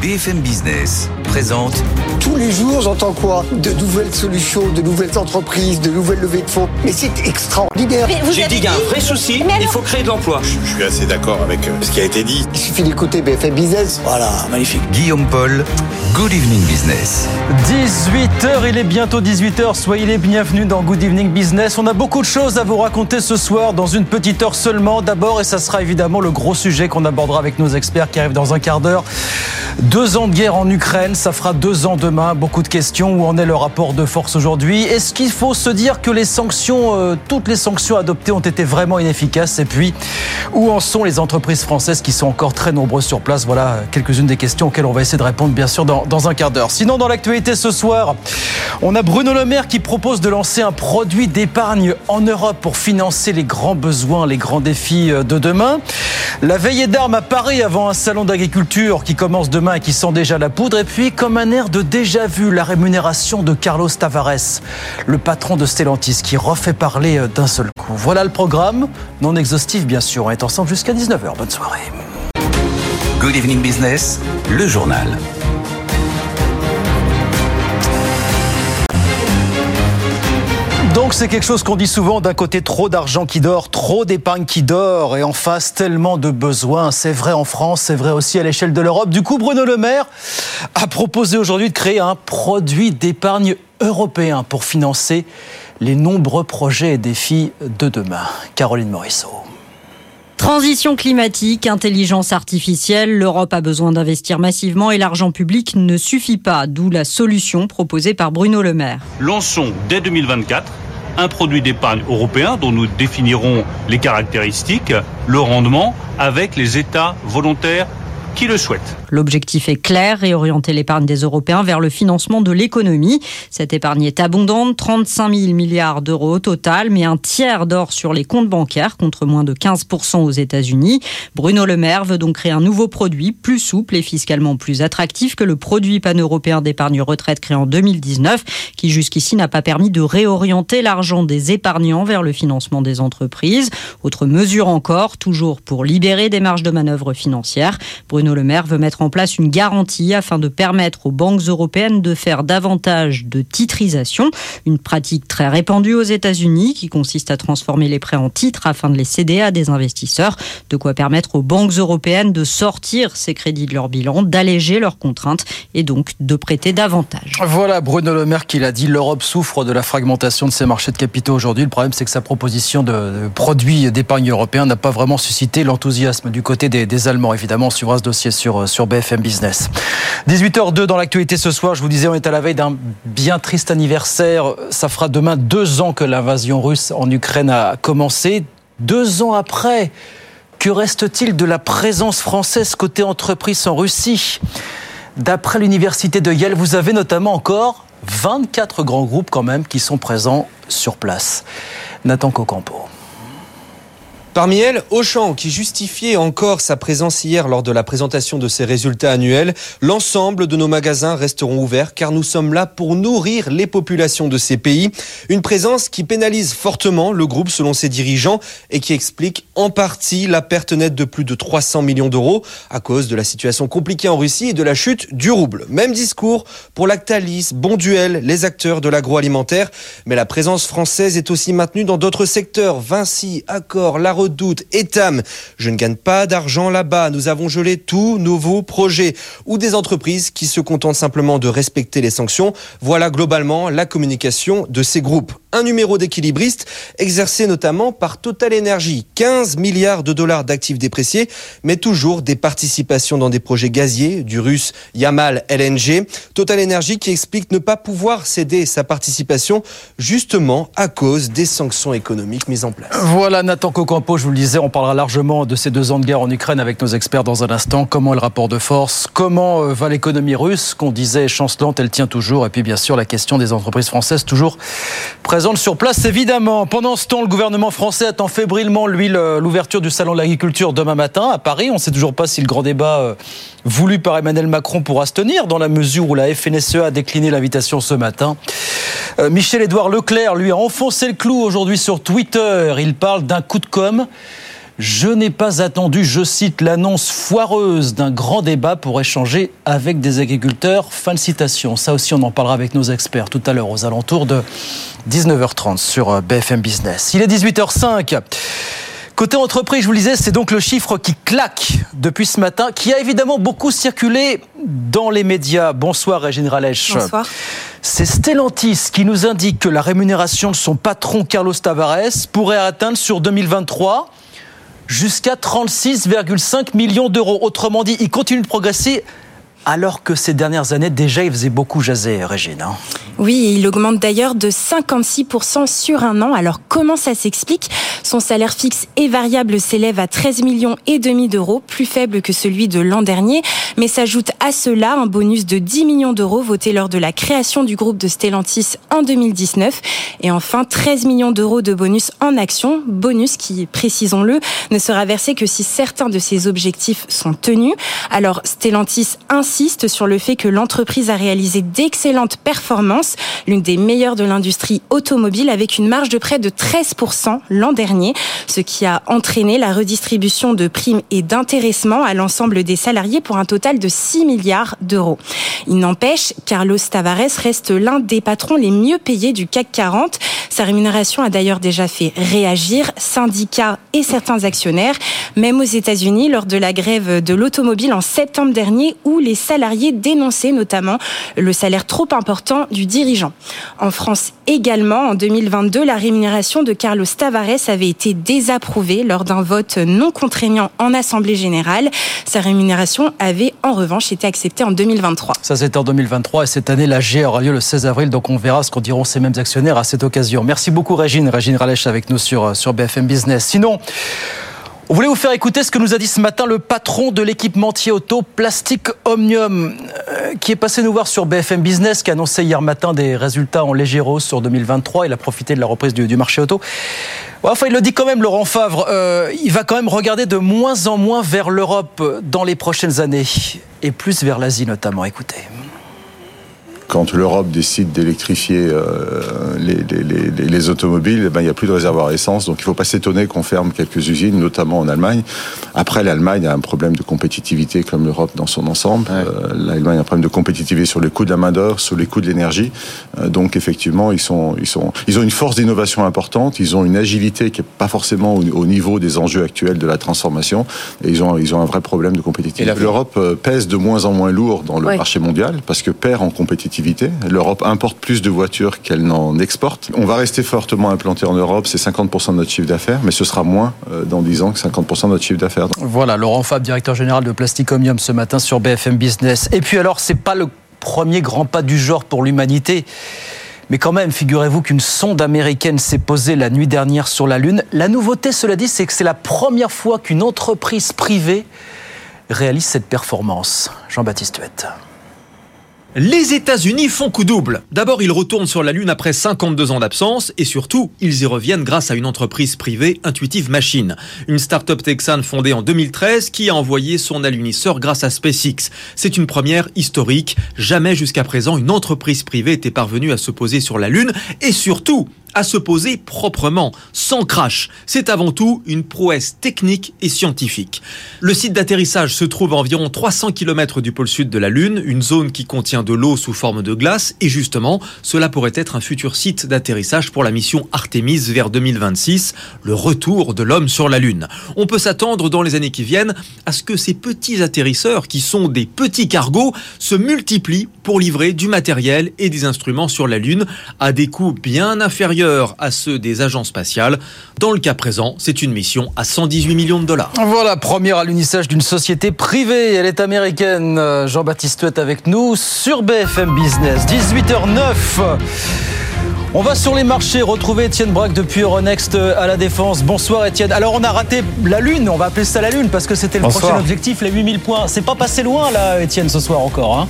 BFM Business présente. Tous les jours, j'entends quoi? De nouvelles solutions, de nouvelles entreprises, de nouvelles levées de fonds. Mais c'est extraordinaire. J'ai dit qu'il y a un vrai souci, il faut créer de l'emploi. Je suis assez d'accord avec euh, ce qui a été dit. Il suffit d'écouter BFM Business. Voilà, magnifique. Guillaume Paul, Good Evening Business. 18h, il est bientôt 18h. Soyez les bienvenus dans Good Evening Business. On a beaucoup de choses à vous raconter ce soir dans une petite heure seulement. D'abord, et ça sera évidemment le gros sujet qu'on abordera avec nos experts qui arrivent dans un quart d'heure. Deux ans de guerre en Ukraine, ça fera deux ans demain. Beaucoup de questions. Où en est le rapport de force aujourd'hui? Est-ce qu'il faut se dire que les sanctions, euh, toutes les sanctions adoptées ont été vraiment inefficaces? Et puis, où en sont les entreprises françaises qui sont encore très nombreuses sur place? Voilà quelques-unes des questions auxquelles on va essayer de répondre, bien sûr, dans, dans un quart d'heure. Sinon, dans l'actualité ce soir, on a Bruno Le Maire qui propose de lancer un produit d'épargne en Europe pour financer les grands besoins, les grands défis euh, de demain. La veillée d'armes à Paris avant un salon d'agriculture qui commence demain qui sent déjà la poudre. Et puis, comme un air de déjà vu, la rémunération de Carlos Tavares, le patron de Stellantis, qui refait parler euh, d'un seul coup. Voilà le programme, non exhaustif bien sûr. On est ensemble jusqu'à 19h. Bonne soirée. Good Evening Business, le journal. Donc c'est quelque chose qu'on dit souvent, d'un côté trop d'argent qui dort, trop d'épargne qui dort, et en face tellement de besoins. C'est vrai en France, c'est vrai aussi à l'échelle de l'Europe. Du coup, Bruno Le Maire a proposé aujourd'hui de créer un produit d'épargne européen pour financer les nombreux projets et défis de demain. Caroline Morisseau. Transition climatique, intelligence artificielle, l'Europe a besoin d'investir massivement et l'argent public ne suffit pas, d'où la solution proposée par Bruno Le Maire. Lançons dès 2024 un produit d'épargne européen dont nous définirons les caractéristiques, le rendement, avec les États volontaires qui le souhaitent. L'objectif est clair, réorienter l'épargne des Européens vers le financement de l'économie. Cette épargne est abondante, 35 000 milliards d'euros au total, mais un tiers d'or sur les comptes bancaires contre moins de 15% aux États-Unis. Bruno Le Maire veut donc créer un nouveau produit plus souple et fiscalement plus attractif que le produit pan-européen d'épargne retraite créé en 2019, qui jusqu'ici n'a pas permis de réorienter l'argent des épargnants vers le financement des entreprises. Autre mesure encore, toujours pour libérer des marges de manœuvre financières. Bruno Le Maire veut mettre en place une garantie afin de permettre aux banques européennes de faire davantage de titrisation, une pratique très répandue aux États-Unis qui consiste à transformer les prêts en titres afin de les céder à des investisseurs, de quoi permettre aux banques européennes de sortir ces crédits de leur bilan, d'alléger leurs contraintes et donc de prêter davantage. Voilà Bruno Le Maire qui l'a dit, l'Europe souffre de la fragmentation de ses marchés de capitaux aujourd'hui. Le problème c'est que sa proposition de, de produit d'épargne européen n'a pas vraiment suscité l'enthousiasme du côté des, des Allemands. Évidemment, on suivra ce dossier sur, sur BFM Business. 18h02 dans l'actualité ce soir, je vous disais, on est à la veille d'un bien triste anniversaire. Ça fera demain deux ans que l'invasion russe en Ukraine a commencé. Deux ans après, que reste-t-il de la présence française côté entreprise en Russie? D'après l'université de Yale, vous avez notamment encore 24 grands groupes quand même qui sont présents sur place. Nathan Cocampo. Parmi elles, Auchan, qui justifiait encore sa présence hier lors de la présentation de ses résultats annuels. L'ensemble de nos magasins resteront ouverts car nous sommes là pour nourrir les populations de ces pays. Une présence qui pénalise fortement le groupe selon ses dirigeants et qui explique en partie la perte nette de plus de 300 millions d'euros à cause de la situation compliquée en Russie et de la chute du rouble. Même discours pour Lactalis, Bonduel, les acteurs de l'agroalimentaire. Mais la présence française est aussi maintenue dans d'autres secteurs. Vinci, Accor, Redoute, Etam. Je ne gagne pas d'argent là-bas. Nous avons gelé tous nouveaux projets ou des entreprises qui se contentent simplement de respecter les sanctions. Voilà globalement la communication de ces groupes. Un numéro d'équilibriste exercé notamment par Total Energy. 15 milliards de dollars d'actifs dépréciés, mais toujours des participations dans des projets gaziers du russe Yamal LNG. Total Energy qui explique ne pas pouvoir céder sa participation justement à cause des sanctions économiques mises en place. Voilà Nathan Cocampo, je vous le disais, on parlera largement de ces deux ans de guerre en Ukraine avec nos experts dans un instant. Comment est le rapport de force? Comment euh, va l'économie russe? Qu'on disait chancelante, elle tient toujours. Et puis bien sûr la question des entreprises françaises toujours présente sur place, évidemment. Pendant ce temps, le gouvernement français attend fébrilement, l'ouverture du salon de l'agriculture demain matin à Paris. On ne sait toujours pas si le grand débat euh, voulu par Emmanuel Macron pourra se tenir, dans la mesure où la FNSEA a décliné l'invitation ce matin. Euh, Michel-Édouard Leclerc, lui, a enfoncé le clou aujourd'hui sur Twitter. Il parle d'un coup de com' Je n'ai pas attendu, je cite, l'annonce foireuse d'un grand débat pour échanger avec des agriculteurs. Fin de citation. Ça aussi, on en parlera avec nos experts tout à l'heure aux alentours de 19h30 sur euh, BFM Business. Il est 18h05. Côté entreprise, je vous le disais, c'est donc le chiffre qui claque depuis ce matin, qui a évidemment beaucoup circulé dans les médias. Bonsoir Régine Ralèche. Bonsoir. C'est Stellantis qui nous indique que la rémunération de son patron Carlos Tavares pourrait atteindre sur 2023 jusqu'à 36,5 millions d'euros. Autrement dit, il continue de progresser alors que ces dernières années, déjà, il faisait beaucoup jaser, Régine. Hein. Oui, il augmente d'ailleurs de 56% sur un an. Alors, comment ça s'explique? Son salaire fixe et variable s'élève à 13 millions et demi d'euros, plus faible que celui de l'an dernier. Mais s'ajoute à cela un bonus de 10 millions d'euros voté lors de la création du groupe de Stellantis en 2019. Et enfin, 13 millions d'euros de bonus en action. Bonus qui, précisons-le, ne sera versé que si certains de ses objectifs sont tenus. Alors, Stellantis insiste sur le fait que l'entreprise a réalisé d'excellentes performances, l'une des meilleures de l'industrie automobile, avec une marge de près de 13% l'an dernier, ce qui a entraîné la redistribution de primes et d'intéressement à l'ensemble des salariés pour un total de 6 milliards d'euros. Il n'empêche, Carlos Tavares reste l'un des patrons les mieux payés du CAC 40. Sa rémunération a d'ailleurs déjà fait réagir syndicats et certains actionnaires, même aux États-Unis lors de la grève de l'automobile en septembre dernier où les salariés dénonçaient notamment le salaire trop important du dirigeant. En France également, en 2022, la rémunération de Carlos Tavares avait été désapprouvée lors d'un vote non contraignant en Assemblée générale. Sa rémunération avait en revanche été acceptée en 2023. Ça c'était en 2023 et cette année la G aura lieu le 16 avril, donc on verra ce qu'en diront ces mêmes actionnaires à cette occasion. Merci beaucoup Régine, Régine Ralèche avec nous sur, sur BFM Business. Sinon, on voulait vous faire écouter ce que nous a dit ce matin le patron de l'équipementier auto Plastic Omnium, euh, qui est passé nous voir sur BFM Business, qui a annoncé hier matin des résultats en léger hausse sur 2023. Il a profité de la reprise du, marché auto. Enfin, il le dit quand même, Laurent Favre, euh, il va quand même regarder de moins en moins vers l'Europe dans les prochaines années, et plus vers l'Asie notamment. Écoutez quand l'Europe décide d'électrifier euh, les, les, les, les, automobiles, eh ben, il n'y a plus de réservoir à essence. Donc il ne faut pas s'étonner qu'on ferme quelques usines, notamment en Allemagne. Après, l'Allemagne a un problème de compétitivité comme l'Europe dans son ensemble. Ouais. Euh, L'Allemagne a un problème de compétitivité sur les coûts de la main-d'œuvre, sur les coûts de l'énergie. Euh, donc effectivement, ils, sont, ils, sont, ils ont une force d'innovation importante, ils ont une agilité qui n'est pas forcément au, au, niveau des enjeux actuels de la transformation. Et ils ont, ils ont un vrai problème de compétitivité. L'Europe pèse de moins en moins lourd dans le ouais. marché mondial parce que perd en compétitivité L'Europe importe plus de voitures qu'elle n'en exporte. On va rester fortement implanté en Europe, c'est 50% de notre chiffre d'affaires, mais ce sera moins euh, dans 10 ans que 50% de notre chiffre d'affaires. Voilà, Laurent Fab, directeur général de Plasticomium ce matin sur BFM Business. Et puis alors, c'est pas le premier grand pas du genre pour l'humanité. Mais quand même, figurez-vous qu'une sonde américaine s'est posée la nuit dernière sur la Lune. La nouveauté, cela dit, c'est que c'est la première fois qu'une entreprise privée réalise cette performance. Jean-Baptiste Huette. Les États-Unis font coup double. D'abord, ils retournent sur la Lune après 52 ans d'absence et surtout, ils y reviennent grâce à une entreprise privée, Intuitive Machine, une start-up texane fondée en 2013 qui a envoyé son alunisseur grâce à SpaceX. C'est une première historique. Jamais jusqu'à présent une entreprise privée était parvenue à se poser sur la Lune et surtout à se poser proprement, sans crash. C'est avant tout une prouesse technique et scientifique. Le site d'atterrissage se trouve à environ 300 km du pôle sud de la Lune, une zone qui contient de l'eau sous forme de glace, et justement, cela pourrait être un futur site d'atterrissage pour la mission Artemis vers 2026, le retour de l'homme sur la Lune. On peut s'attendre dans les années qui viennent à ce que ces petits atterrisseurs, qui sont des petits cargos, se multiplient pour livrer du matériel et des instruments sur la Lune à des coûts bien inférieurs à ceux des agences spatiales. Dans le cas présent, c'est une mission à 118 millions de dollars. Voilà, première alunissage d'une société privée. Elle est américaine. Jean-Baptiste est avec nous sur BFM Business. 18h09. On va sur les marchés retrouver Étienne Braque depuis Euronext à la Défense. Bonsoir Étienne. Alors on a raté la Lune, on va appeler ça la Lune parce que c'était le Bonsoir. prochain objectif, les 8000 points. C'est pas passé loin là Étienne ce soir encore. Hein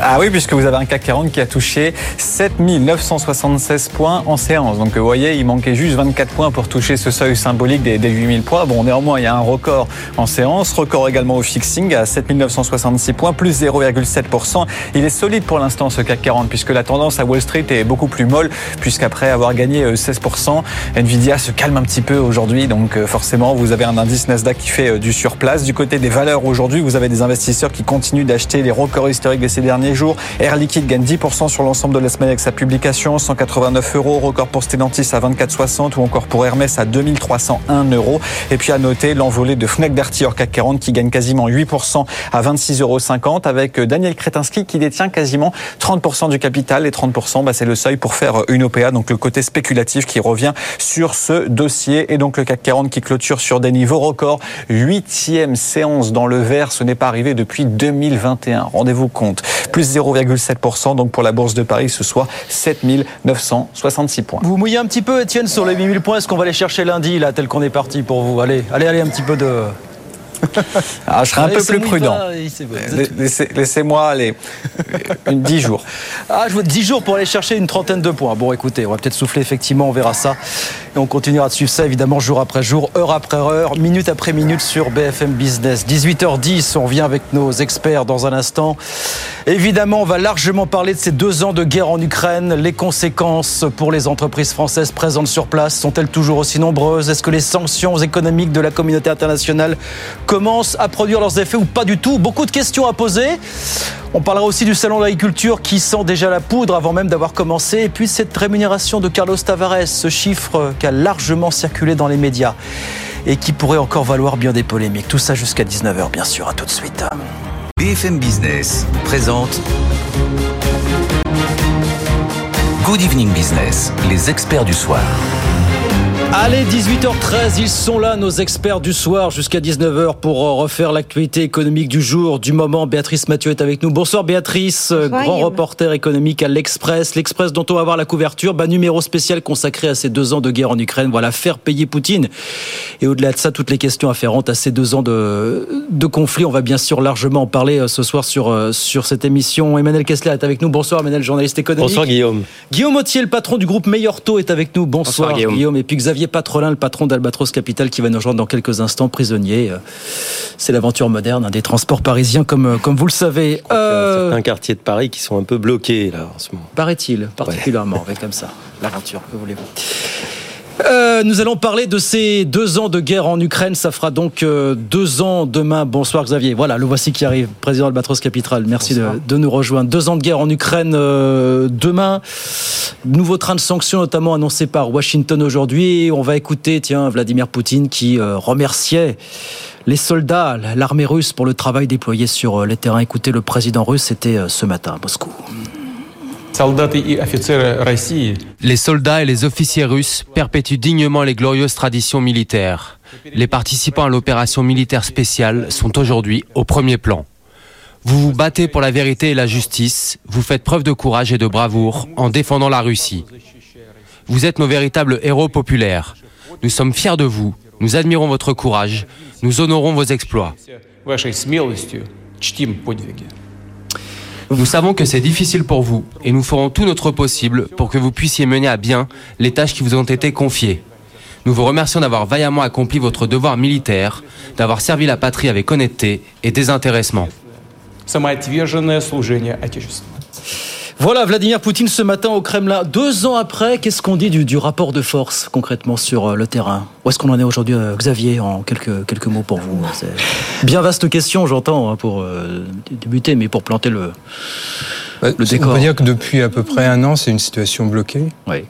Ah oui, puisque vous avez un CAC 40 qui a touché 7976 points en séance. Donc vous voyez, il manquait juste 24 points pour toucher ce seuil symbolique des, 8000 points. Bon, néanmoins, il y a un record en séance, record également au fixing à 7966 points, plus 0,7%. Il est solide pour l'instant ce CAC 40, puisque la tendance à Wall Street est beaucoup plus molle, puisqu'après avoir gagné 16%, euh, Nvidia se calme un petit peu aujourd'hui. Donc euh, forcément, vous avez un indice Nasdaq qui fait euh, du surplace. Du côté des valeurs aujourd'hui, vous avez des investisseurs qui continuent d'acheter les records historiques de ces derniers jours. Air Liquide gagne 10% sur l'ensemble de la semaine avec sa publication, 189 euros. Record pour Stellantis à 24,60 ou encore pour Hermès à 2301 euros. Et puis à noter l'envolée de Fnac Darty hors CAC 40 qui gagne quasiment 8% à 26,50 euros avec Daniel Kretinsky qui détient quasiment 30% du capital. Et 30%, bah, c'est le seuil pour faire une OPA, donc le côté spéculatif qui revient sur ce dossier. Et donc le CAC 40 qui clôture sur des niveaux records. Huitième séance dans le vert, ce n'est pas arrivé depuis 2021. Rendez-vous compte. 0,7%. Donc pour la Bourse de Paris, ce soit 7966 points. Vous mouillez un petit peu, Étienne, sur les 8000 points. Est-ce qu'on va les chercher lundi, là, tel qu'on est parti pour vous? Allez, allez, allez, un petit peu de. Ah, je serai un peu plus prudent. Laissez-moi aller. Une 10 jours. Ah, je veux 10 jours pour aller chercher une trentaine de points. Bon, écoutez, on va peut-être souffler, effectivement, on verra ça. Et on continuera de suivre ça, évidemment, jour après jour, heure après heure, minute après minute sur BFM Business. 18h10, on vient avec nos experts dans un instant. Évidemment, on va largement parler de ces deux ans de guerre en Ukraine. Les conséquences pour les entreprises françaises présentes sur place sont-elles toujours aussi nombreuses? Est-ce que les sanctions économiques de la communauté internationale commencent à produire leurs effets ou pas du tout Beaucoup de questions à poser. On parlera aussi du salon de l'agriculture qui sent déjà la poudre avant même d'avoir commencé. Et puis cette rémunération de Carlos Tavares, ce chiffre qui a largement circulé dans les médias et qui pourrait encore valoir bien des polémiques. Tout ça jusqu'à 19h, bien sûr. À tout de suite. BFM Business présente Good Evening Business, les experts du soir. Allez, 18h13, ils sont là, nos experts du soir, jusqu'à 19h pour euh, refaire l'actualité économique du jour, du moment. Béatrice Mathieu est avec nous. Bonsoir Béatrice, euh, grand reporter économique à l'Express. L'Express dont on va voir la couverture, bah, numéro spécial consacré à ces deux ans de guerre en Ukraine. Voilà, faire payer Poutine. Et au-delà de ça, toutes les questions afférentes à ces deux ans de, de conflit. On va bien sûr largement en parler euh, ce soir sur, sur cette émission. Emmanuel Kessler est avec nous. Bonsoir Emmanuel, journaliste économique. Bonsoir Guillaume. Guillaume Autier, le patron du groupe Meilleur est avec nous. Bonsoir, Guillaume. Guillaume. Et puis Xavier Patrolin, le patron d'Albatros Capital, qui va nous rejoindre dans quelques instants, prisonnier. Euh, c'est l'aventure moderne hein, des transports parisiens, comme, euh, comme vous le savez. Euh... Certains quartiers de Paris qui sont un peu bloqués là en ce moment. Paraît-il, particulièrement, avec comme ça. L'aventure, que voulez-vous? Euh, nous allons parler de ces deux ans de guerre en Ukraine. Ça fera donc euh, deux ans demain. Bonsoir Xavier. Voilà, le voici qui arrive, président Albatros Capital. Merci de, de, nous rejoindre. Deux ans de guerre en Ukraine euh, demain. Nouveau train de sanctions, notamment annoncé par Washington aujourd'hui. On va écouter, tiens, Vladimir Poutine qui euh, remerciait les soldats, l'armée russe pour le travail déployé sur les terrains. Écoutez, le président russe, c'était ce matin à Moscou. Les soldats et les officiers russes perpétuent dignement les glorieuses traditions militaires. Les participants à l'opération militaire spéciale sont aujourd'hui au premier plan. Vous vous battez pour la vérité et la justice, vous faites preuve de courage et de bravoure en défendant la Russie. Vous êtes nos véritables héros populaires. Nous sommes fiers de vous, nous admirons votre courage, nous honorons vos exploits. Nous savons que c'est difficile pour vous et nous ferons tout notre possible pour que vous puissiez mener à bien les tâches qui vous ont été confiées. Nous vous remercions d'avoir vaillamment accompli votre devoir militaire, d'avoir servi la patrie avec honnêteté et désintéressement. Voilà Vladimir Poutine ce matin au Kremlin. Deux ans après, qu'est-ce qu'on dit du, du, rapport de force concrètement sur euh, le terrain? Où est-ce qu'on en est aujourd'hui, euh, Xavier, en quelques, quelques mots pour vous? Bien vaste question, j'entends, hein, pour euh, débuter, mais pour planter le, bah, le décor. On peut dire que depuis à peu près un an, c'est une situation bloquée. Oui.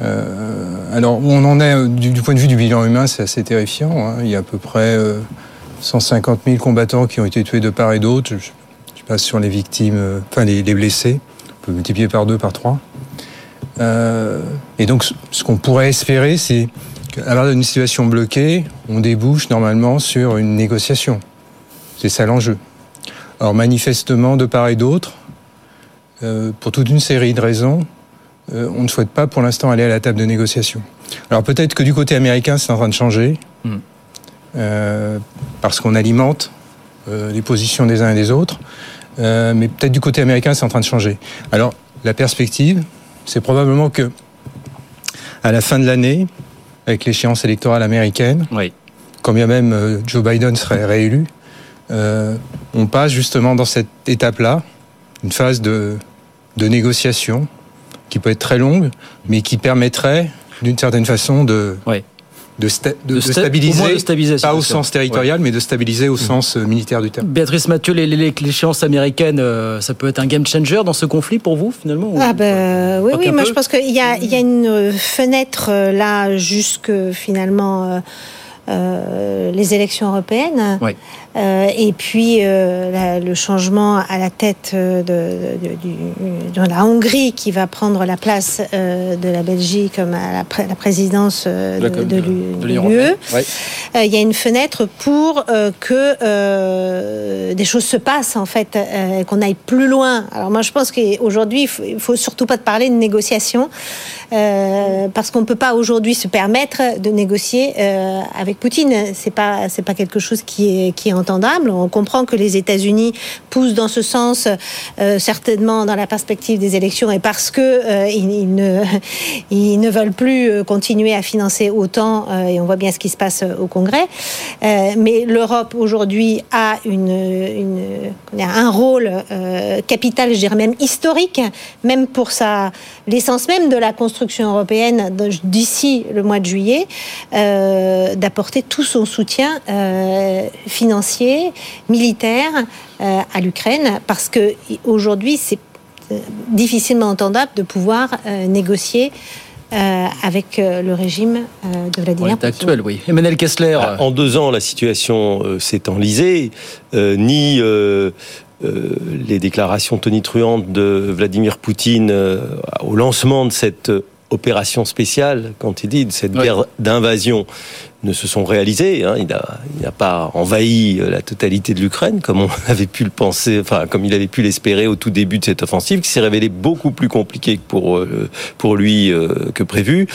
Euh, alors, où on en est du, du, point de vue du bilan humain, c'est assez terrifiant. Hein. Il y a à peu près 150 000 combattants qui ont été tués de part et d'autre. Je, je, passe sur les victimes, enfin les, les blessés multiplié par deux, par trois. Euh, et donc, ce qu'on pourrait espérer, c'est qu'à l'heure d'une situation bloquée, on débouche normalement sur une négociation. C'est ça l'enjeu. Alors, manifestement, de part et d'autre, euh, pour toute une série de raisons, euh, on ne souhaite pas pour l'instant aller à la table de négociation. Alors, peut-être que du côté américain, c'est en train de changer, mm. parce qu'on alimente les positions des uns et des autres. Euh, mais peut-être du côté américain, c'est en train de changer. Alors, la perspective, c'est probablement que à la fin de l'année, avec l'échéance électorale américaine, quand bien même euh, Joe Biden serait réélu, euh, on passe justement dans cette étape-là, une phase de, de négociation qui peut être très longue, mais qui permettrait d'une certaine façon de, de, stabiliser, pas au sens territorial, mais de stabiliser au mmh. sens euh, militaire du terme. Béatrice Mathieu, l'échéance américaine, euh, ça peut être un game changer dans ce conflit pour vous, finalement Ah ben oui, oui, moi je pense qu'il y a, y a une fenêtre euh, là jusque finalement... les élections européennes. Oui. Euh, et puis euh, le changement à la tête euh, de, la Hongrie qui va prendre la place de la Belgique comme à la, présidence de, l'UE. Il y a une fenêtre pour que des choses se passent en fait, qu'on aille plus loin. Alors moi je pense qu'aujourd'hui il ne faut surtout pas parler de négociation parce qu'on ne peut pas aujourd'hui se permettre de négocier avec Poutine. C'est pas c'est pas quelque chose qui est qui est on comprend que les États-Unis poussent dans ce sens, euh, certainement dans la perspective des élections, et parce que euh, ils, ne, veulent plus euh, continuer à financer autant, et on voit bien ce qui se passe au Congrès. mais l'Europe aujourd'hui a un rôle capital, je dirais même historique, même pour sa l'essence même de la construction européenne d'ici le mois de juillet, d'apporter tout son soutien financier militaire euh, à l'Ukraine, parce que aujourd'hui c'est euh, difficilement entendable de pouvoir euh, négocier avec le régime de Vladimir Poutine. actuel, oui. Emmanuel Kessler. Ah, en deux ans, la situation s'est enlisée. ni les déclarations tonitruantes de Vladimir Poutine au lancement de cette opération spéciale, quand il dit de cette guerre d'invasion, ne se sont réalisés. Hein. Il n'a pas envahi euh, la totalité de l'Ukraine comme on avait pu le penser, enfin comme il avait pu l'espérer au tout début de cette offensive, qui s'est révélée beaucoup plus compliquée pour euh, pour lui euh, que prévu.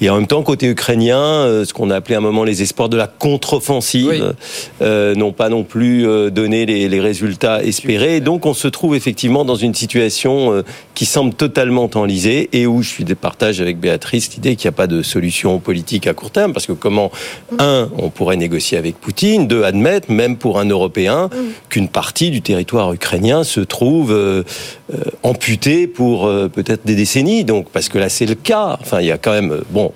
Et en même temps, côté ukrainien, ce qu'on a appelé à un moment les espoirs de la contre-offensive n'ont pas non plus donné les, les, résultats espérés. donc, on se trouve effectivement dans une situation qui semble totalement enlisée et où je suis de partage avec Béatrice l'idée qu'il n'y a pas de solution politique à court terme, parce que comment un, on pourrait négocier avec Poutine. Deux, admettre, même pour un Européen, qu'une partie du territoire ukrainien se trouve euh, euh, amputée pour euh, peut-être des décennies. Donc, parce que là, c'est le cas. Enfin, il y a quand même, bon,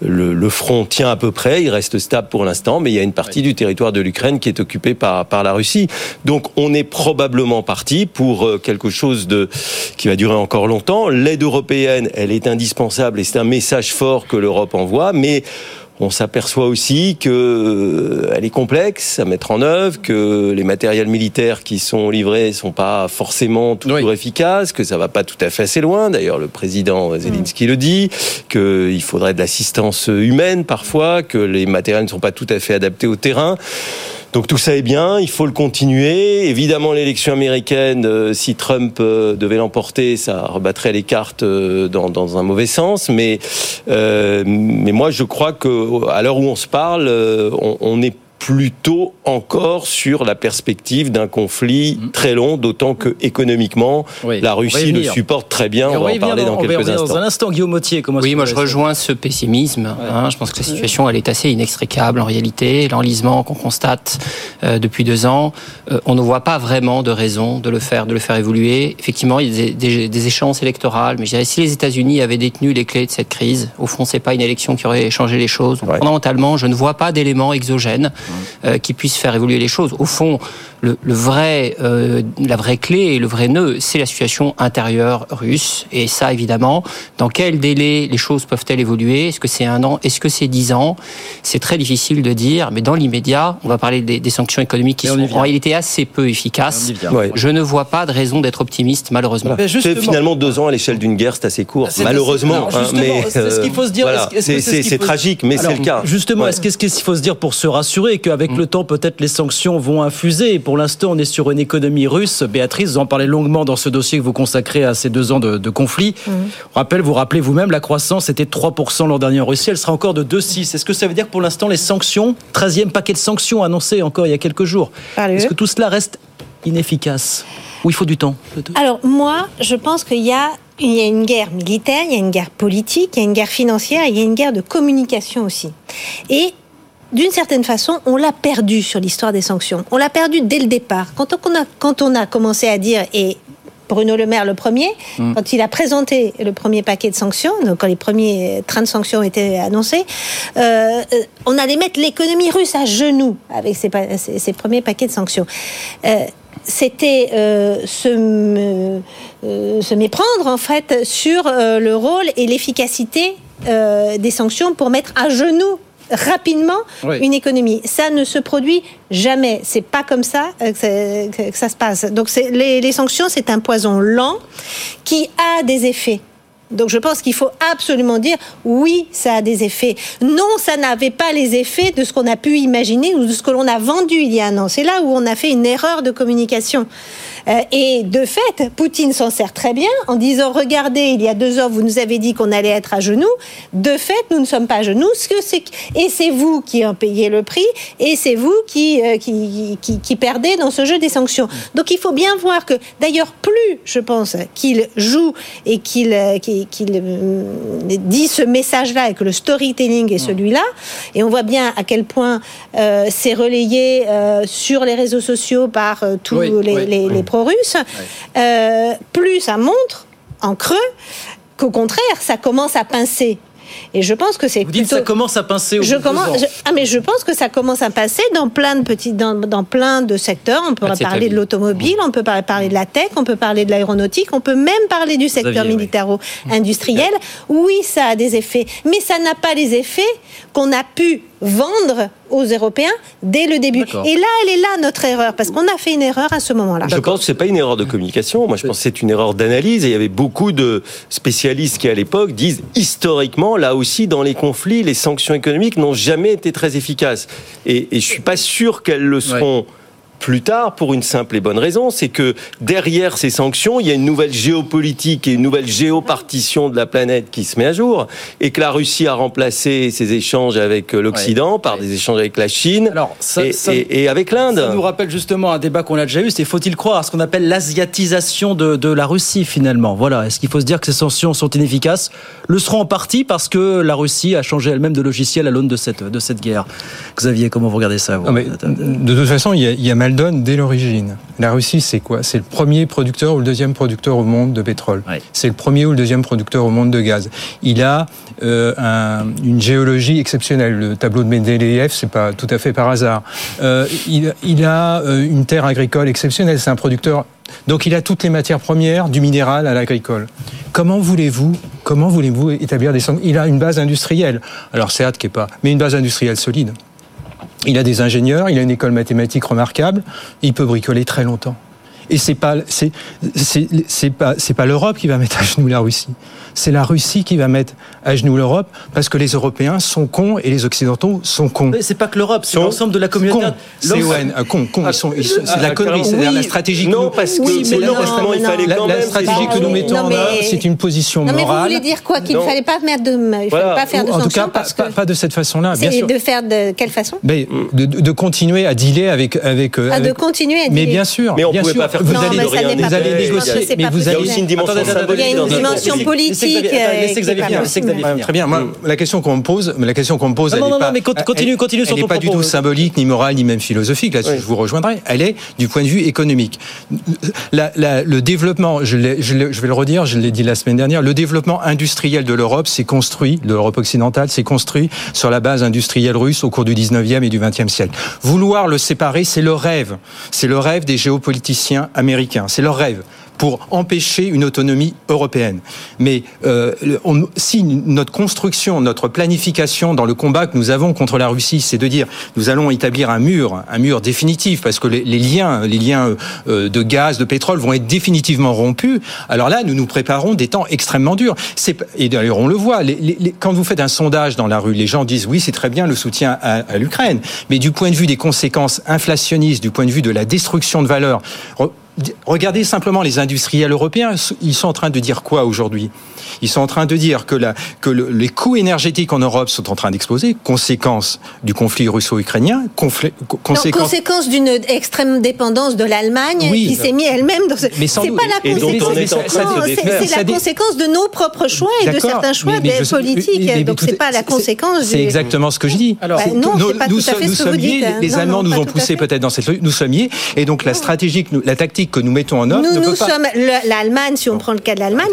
le, front tient à peu près, il reste stable pour l'instant, mais il y a une partie du territoire de l'Ukraine qui est occupée par, par la Russie. Donc, on est probablement parti pour quelque chose de, qui va durer encore longtemps. L'aide européenne, elle est indispensable et c'est un message fort que l'Europe envoie, mais on s'aperçoit aussi que euh, elle est complexe à mettre en œuvre, que les matériels militaires qui sont livrés sont pas forcément toujours efficaces, que ça va pas tout à fait assez loin. D'ailleurs, le président Zelensky le dit, qu'il faudrait de l'assistance humaine parfois, que les matériels ne sont pas tout à fait adaptés au terrain. Donc tout ça est bien, il faut le continuer. Évidemment, l'élection américaine, euh, si Trump euh, devait l'emporter, ça rebattrait les cartes euh, dans, un mauvais sens. Mais, mais moi, je crois que à l'heure où on se parle, on, on est plutôt encore sur la perspective d'un conflit mm. très long, d'autant que économiquement, la Russie le supporte très bien. On, va en parler dans, quelques instants. Dans un instant, Guillaume Mottier, comment Oui, moi je rejoins ce pessimisme. Hein. je pense que la situation, elle est assez inextricable en réalité. L'enlisement qu'on constate euh, depuis deux ans, euh, on ne voit pas vraiment de raison de le faire, de le faire évoluer. Effectivement, il y a des, des, échéances électorales, mais je dirais si les États-Unis avaient détenu les clés de cette crise, au fond, c'est pas une élection qui aurait changé les choses. Fondamentalement, je ne vois pas d'éléments exogènes euh, qui puisse faire évoluer les choses. Au fond, le, vrai, euh, la vraie clé et le vrai nœud, c'est la situation intérieure russe. Et ça, évidemment, dans quel délai les choses peuvent-elles évoluer? Est-ce que c'est un an? Est-ce que c'est dix ans? C'est très difficile de dire, mais dans l'immédiat, on va parler des, sanctions économiques qui sont en réalité assez peu efficaces. Je ne vois pas de raison d'être optimiste, malheureusement. C'est finalement deux ans à l'échelle d'une guerre, c'est assez court, malheureusement. Hein, mais c'est ce qu'il faut se dire. c'est tragique, mais c'est le cas. Justement, est-ce qu'il faut se dire pour se rassurer qu'avec mm. le temps, peut-être les sanctions vont infuser pour l'instant, on est sur une économie russe. Béatrice, vous en parlez longuement dans ce dossier que vous consacrez à ces deux ans de, conflit. Mmh. rappelle, vous rappelez vous-même, la croissance était 3% l'an dernier en Russie. Elle sera encore de 2,6. Est-ce que ça veut dire que pour l'instant, les sanctions, 13e paquet de sanctions annoncé encore il y a quelques jours, est-ce que tout cela reste inefficace Ou il faut du temps Alors moi, je pense qu'il y a il y a une guerre militaire, il y a une guerre politique, il y a une guerre financière, il y a une guerre de communication aussi. Et d'une certaine façon, on l'a perdu sur l'histoire des sanctions. On l'a perdu dès le départ. Quand on a, quand on a commencé à dire, et Bruno Le Maire le premier, mm. quand il a présenté le premier paquet de sanctions, donc quand les premiers trains de sanctions étaient annoncés, euh, on allait mettre l'économie russe à genoux avec ces, ces, premiers paquets de sanctions. Euh, c'était euh, se, se, méprendre en fait sur le rôle et l'efficacité des sanctions pour mettre à genoux rapidement une économie. Ça ne se produit jamais. C'est pas comme ça euh, que, ça se passe. Donc les, les sanctions, c'est un poison lent qui a des effets. Donc je pense qu'il faut absolument dire oui, ça a des effets. Non, ça n'avait pas les effets de ce qu'on a pu imaginer ou de ce que l'on a vendu il y a un an. C'est là où on a fait une erreur de communication. Euh, et de fait, Poutine s'en sert très bien en disant regardez, il y a deux ans, vous nous avez dit qu'on allait être à genoux. De fait, nous ne sommes pas à genoux. Et c'est vous qui en payez le prix et c'est vous qui, euh, qui, qui, perdez dans ce jeu des sanctions. Donc il faut bien voir que, d'ailleurs, plus je pense qu'il joue et qu'il euh, dit ce message-là et que le storytelling est celui-là, et on voit bien à quel point c'est relayé sur les réseaux sociaux par tous les, les, les russe euh, plus ça montre en creux qu'au contraire, ça commence à pincer. Et je pense que c'est Vous dites que ça commence à pincer au je commence, Ah mais je pense que ça commence à passer dans plein de petits, dans, dans plein de secteurs. On peut parler de l'automobile, on peut parler de la tech, on peut parler de l'aéronautique, on peut même parler du secteur militaro-industriel. Oui, ça a des effets, mais ça n'a pas les effets qu'on a pu vendre aux Européens dès le début. Et là, elle est là notre erreur, parce qu'on a fait une erreur à ce moment-là. Je pense que c'est pas une erreur de communication. Moi, je pense que c'est une erreur d'analyse. Et il y avait beaucoup de spécialistes qui, à l'époque, disent historiquement, là aussi, dans les conflits, les sanctions économiques n'ont jamais été très efficaces. Et, et je suis pas sûr qu'elles le seront plus tard pour une simple et bonne raison, c'est que derrière ces sanctions, il y a une nouvelle géopolitique et une nouvelle géopartition de la planète qui se met à jour, et que la Russie a remplacé ses échanges avec euh, l'Occident par des échanges avec la Chine Alors, et, avec l'Inde. Ça nous rappelle justement un débat qu'on a déjà eu, c'est faut-il croire à ce qu'on appelle l'asiatisation de, de, la Russie finalement? Voilà, est-ce qu'il faut se dire que ces sanctions sont inefficaces? Le seront en partie parce que la Russie a changé elle-même de logiciel à l'aune de cette, de cette guerre. Xavier, comment vous regardez ça mais, De toute façon, il y a, il y a donne dès l'origine. La Russie, c'est quoi? C'est le premier producteur ou le deuxième producteur au monde de pétrole. C'est le premier ou le deuxième producteur au monde de gaz. Il a euh, un, une géologie exceptionnelle. Le tableau de Mendeleïev, c'est pas tout à fait par hasard. Euh, il, il, a euh, une terre agricole exceptionnelle. C'est un producteur. Donc il a toutes les matières premières, du minéral à l'agricole. Comment voulez-vous, comment voulez-vous établir des sanctions Il a une base industrielle. Alors certes, qui est pas, mais une base industrielle solide. Il a des ingénieurs, il a une école mathématique remarquable, il peut bricoler très longtemps. Et c'est pas c'est c'est pas c'est pas l'Europe qui va mettre à genoux la Russie c'est la Russie qui va mettre à genoux l'Europe parce que les Européens sont cons et les Occidentaux sont cons. C'est pas que l'Europe, c'est l'ensemble de la communauté. C'est ouais, con, con, ils sont, c'est de la connerie. C'est la stratégie. Non, parce que c'est il fallait quand même. La stratégie que nous mettons en œuvre, c'est une position morale. mais vous voulez dire quoi Qu'il ne fallait pas mettre de, pas faire de En tout cas, pas de cette façon-là. Bien sûr. De faire de quelle façon? De continuer à dealer avec avec. Ah, de continuer à dealer. Mais bien sûr. Mais on pouvait pas faire. Vous allez négocier. Mais vous allez. Il y a aussi une dimension symbolique. Il y a une dimension politique. Très bien. Moi, la question qu'on me pose, la question qu'on me pose, elle non, non, mais continue, continue sur Elle n'est pas du tout symbolique, ni morale, ni même philosophique. Là, je vous rejoindrai. Elle est du point de vue économique. le développement, je, je, vais le redire, je l'ai dit la semaine dernière, le développement industriel de l'Europe s'est construit, de l'Europe occidentale, s'est construit sur la base industrielle russe au cours du 19e et du 20e siècle. Vouloir le séparer, c'est le rêve. C'est le rêve des géopoliticiens américains. C'est leur rêve pour empêcher une autonomie européenne. Mais euh, si notre construction, notre planification dans le combat que nous avons contre la Russie, c'est de dire nous allons établir un mur, un mur définitif, parce que les, liens, les liens euh, de gaz, de pétrole vont être définitivement rompus. Alors là, nous nous préparons des temps extrêmement durs. Et d'ailleurs, on le voit. quand vous faites un sondage dans la rue, les gens disent oui, c'est très bien le soutien à, à l'Ukraine, mais du point de vue des conséquences inflationnistes, du point de vue de la destruction de valeur regardez simplement les industriels européens. Ils sont en train de dire quoi aujourd'hui? Ils sont en train de dire que, la, que le, les coûts énergétiques en Europe sont en train d'exploser, conséquence du conflit russo-ukrainien, conséquence... conséquence d'une extrême dépendance de l'Allemagne qui s'est mis elle-même dans ce... Mais c'est pas la conséquence. C'est la conséquence de nos propres choix et de certains choix des politiques. Donc c'est pas la conséquence. C'est exactement ce que je dis. Alors, non, c'est pas tout à fait ce que vous dites. Les Allemands nous ont poussé peut-être dans cette nous sommiers et donc la stratégie, la tactique que nous mettons en œuvre. Nous, ne nous sommes l'Allemagne, si on prend le cas de l'Allemagne,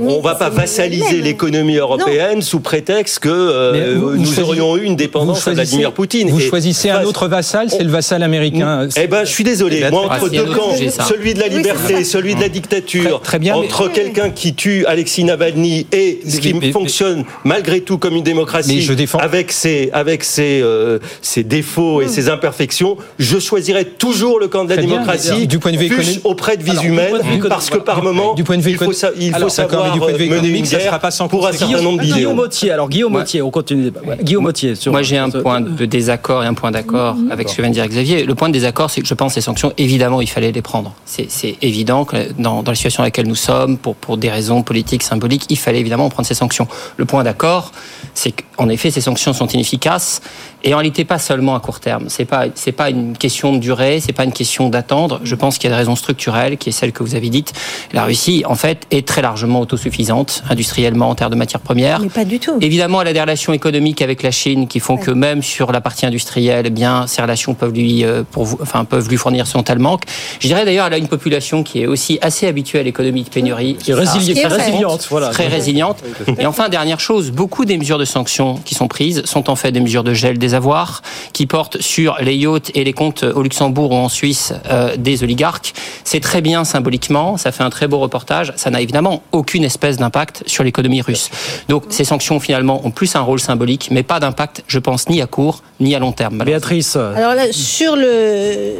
on, ne va pas vassaliser l'économie européenne sous prétexte que euh, nous aurions eu une dépendance à Vladimir Poutine. Vous choisissez un autre vassal, c'est le vassal américain. Eh ben, je suis désolé. Moi, entre deux camps, celui de la liberté, celui de la dictature, très bien, entre quelqu'un qui tue Alexis Navalny et ce qui fonctionne malgré tout comme une démocratie, avec ses avec ses euh, ses défauts et ses imperfections, je choisirais toujours le camp de la démocratie, du point de vue auprès de vie humaine, parce que par moment, du point de vue il faut, il faut savoir du point de vue mener une guerre pas pour un certain nombre d'idées. Guillaume Mottier, alors Guillaume Mottier, on continue. Guillaume Mottier. Moi, j'ai un point de désaccord et un point d'accord avec ce que vient de dire Xavier. Le point de désaccord, c'est que je pense que les sanctions, évidemment, il fallait les prendre. C'est évident que dans, dans la situation dans laquelle nous sommes, pour, pour des raisons politiques, symboliques, il fallait évidemment prendre ces sanctions. Le point d'accord, c'est qu'en effet, ces sanctions sont inefficaces et en réalité pas seulement à court terme. C'est pas c'est pas une question de durée, c'est pas une question d'attendre. Je pense qu'il y a des raisons structurelles, qui est celle que vous avez dite. La Russie, en fait, est très largement autosuffisante industriellement en termes de matières premières. Mais pas du tout. Évidemment, elle a des relations économiques avec la Chine qui font que même sur la partie industrielle, eh bien ces relations peuvent lui euh, pour enfin peuvent lui fournir son tel manque. Je dirais d'ailleurs, elle a une population qui est aussi assez habituée à l'économie de pénurie, qui est résiliente, voilà. très résiliente. Et enfin, dernière chose, beaucoup des mesures de sanctions qui sont prises sont en fait des mesures de gel des avoirs qui portent sur les yachts et les comptes au Luxembourg ou en Suisse euh, des oligarques. C'est très bien symboliquement, ça fait un très beau reportage. Ça n'a évidemment aucune espèce d'impact sur l'économie russe. Donc ces sanctions finalement ont plus un rôle symbolique, mais pas d'impact, je pense, ni à court ni à long terme. Béatrice. Alors là, sur le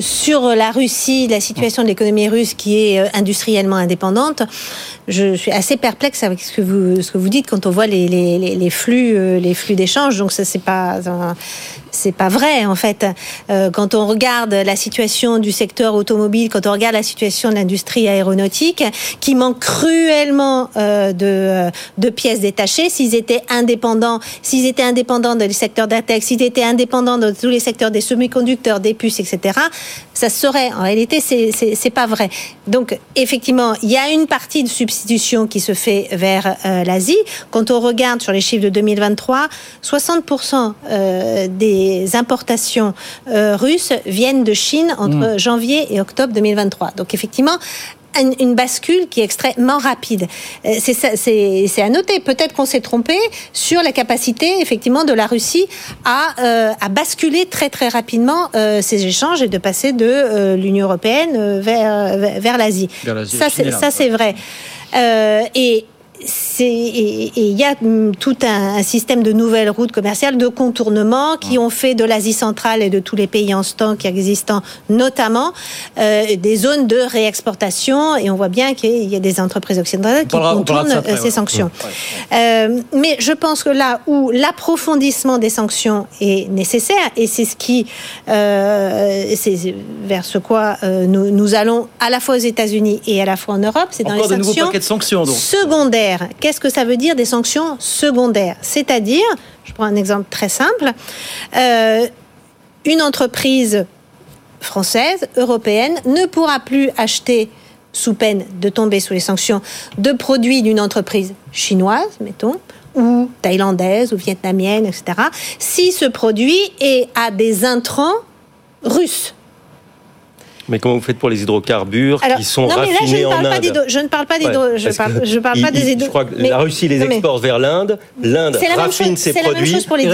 sur la Russie, la situation de l'économie russe qui est euh, industriellement indépendante, je suis assez perplexe avec ce que vous ce que vous dites quand on voit les, les, les flux euh, les flux d'échanges. Donc ça c'est pas c'est pas vrai en fait. Euh, quand on regarde la situation du secteur automobile, quand on regarde la situation de l'industrie aéronautique, qui manque cruellement euh, de, de pièces détachées, s'ils étaient indépendants, s'ils étaient indépendants du secteur d'Atex, s'ils étaient indépendants de tous les secteurs des semi-conducteurs, des puces, etc., ça serait. En réalité, c'est pas vrai. Donc effectivement, il y a une partie de substitution qui se fait vers euh, l'Asie. Quand on regarde sur les chiffres de 2023, 60% des les importations euh, russes viennent de Chine entre mm. janvier et octobre 2023. Donc effectivement, une, bascule qui est extrêmement rapide. Euh, c'est à noter. Peut-être qu'on s'est trompé sur la capacité, effectivement, de la Russie à, euh, à basculer très très rapidement ces échanges et de passer de l'Union européenne vers, vers l'Asie. Ça, c'est vrai. et et il y a tout un, système de nouvelles routes commerciales, de contournement qui ont fait de l'Asie centrale et de tous les pays en stock existants, notamment euh, des zones de réexportation. Et on voit bien qu'il y a des entreprises occidentales qui contournent euh, ces sanctions. Euh, mais je pense que là où l'approfondissement des sanctions est nécessaire, et c'est ce qui, c'est vers ce quoi nous, nous, allons à la fois aux États-Unis et à la fois en Europe, c'est dans les sanctions, sanctions secondaires Qu'est-ce que ça veut dire des sanctions secondaires? C'est-à-dire, je prends un exemple très simple, euh, une entreprise française, européenne, ne pourra plus acheter sous peine de tomber sous les sanctions de produits d'une entreprise chinoise, mettons, ou thaïlandaise ou vietnamienne, etc., si ce produit est à des intrants russes. Mais comment vous faites pour les hydrocarbures qui sont non, mais là, je ne parle pas Je ne parle pas d'hydrocarbures. Je, parle, je parle pas des hydrocarbures. Je crois que la Russie les exporte vers l'Inde. L'Inde raffine ses produits. Pour les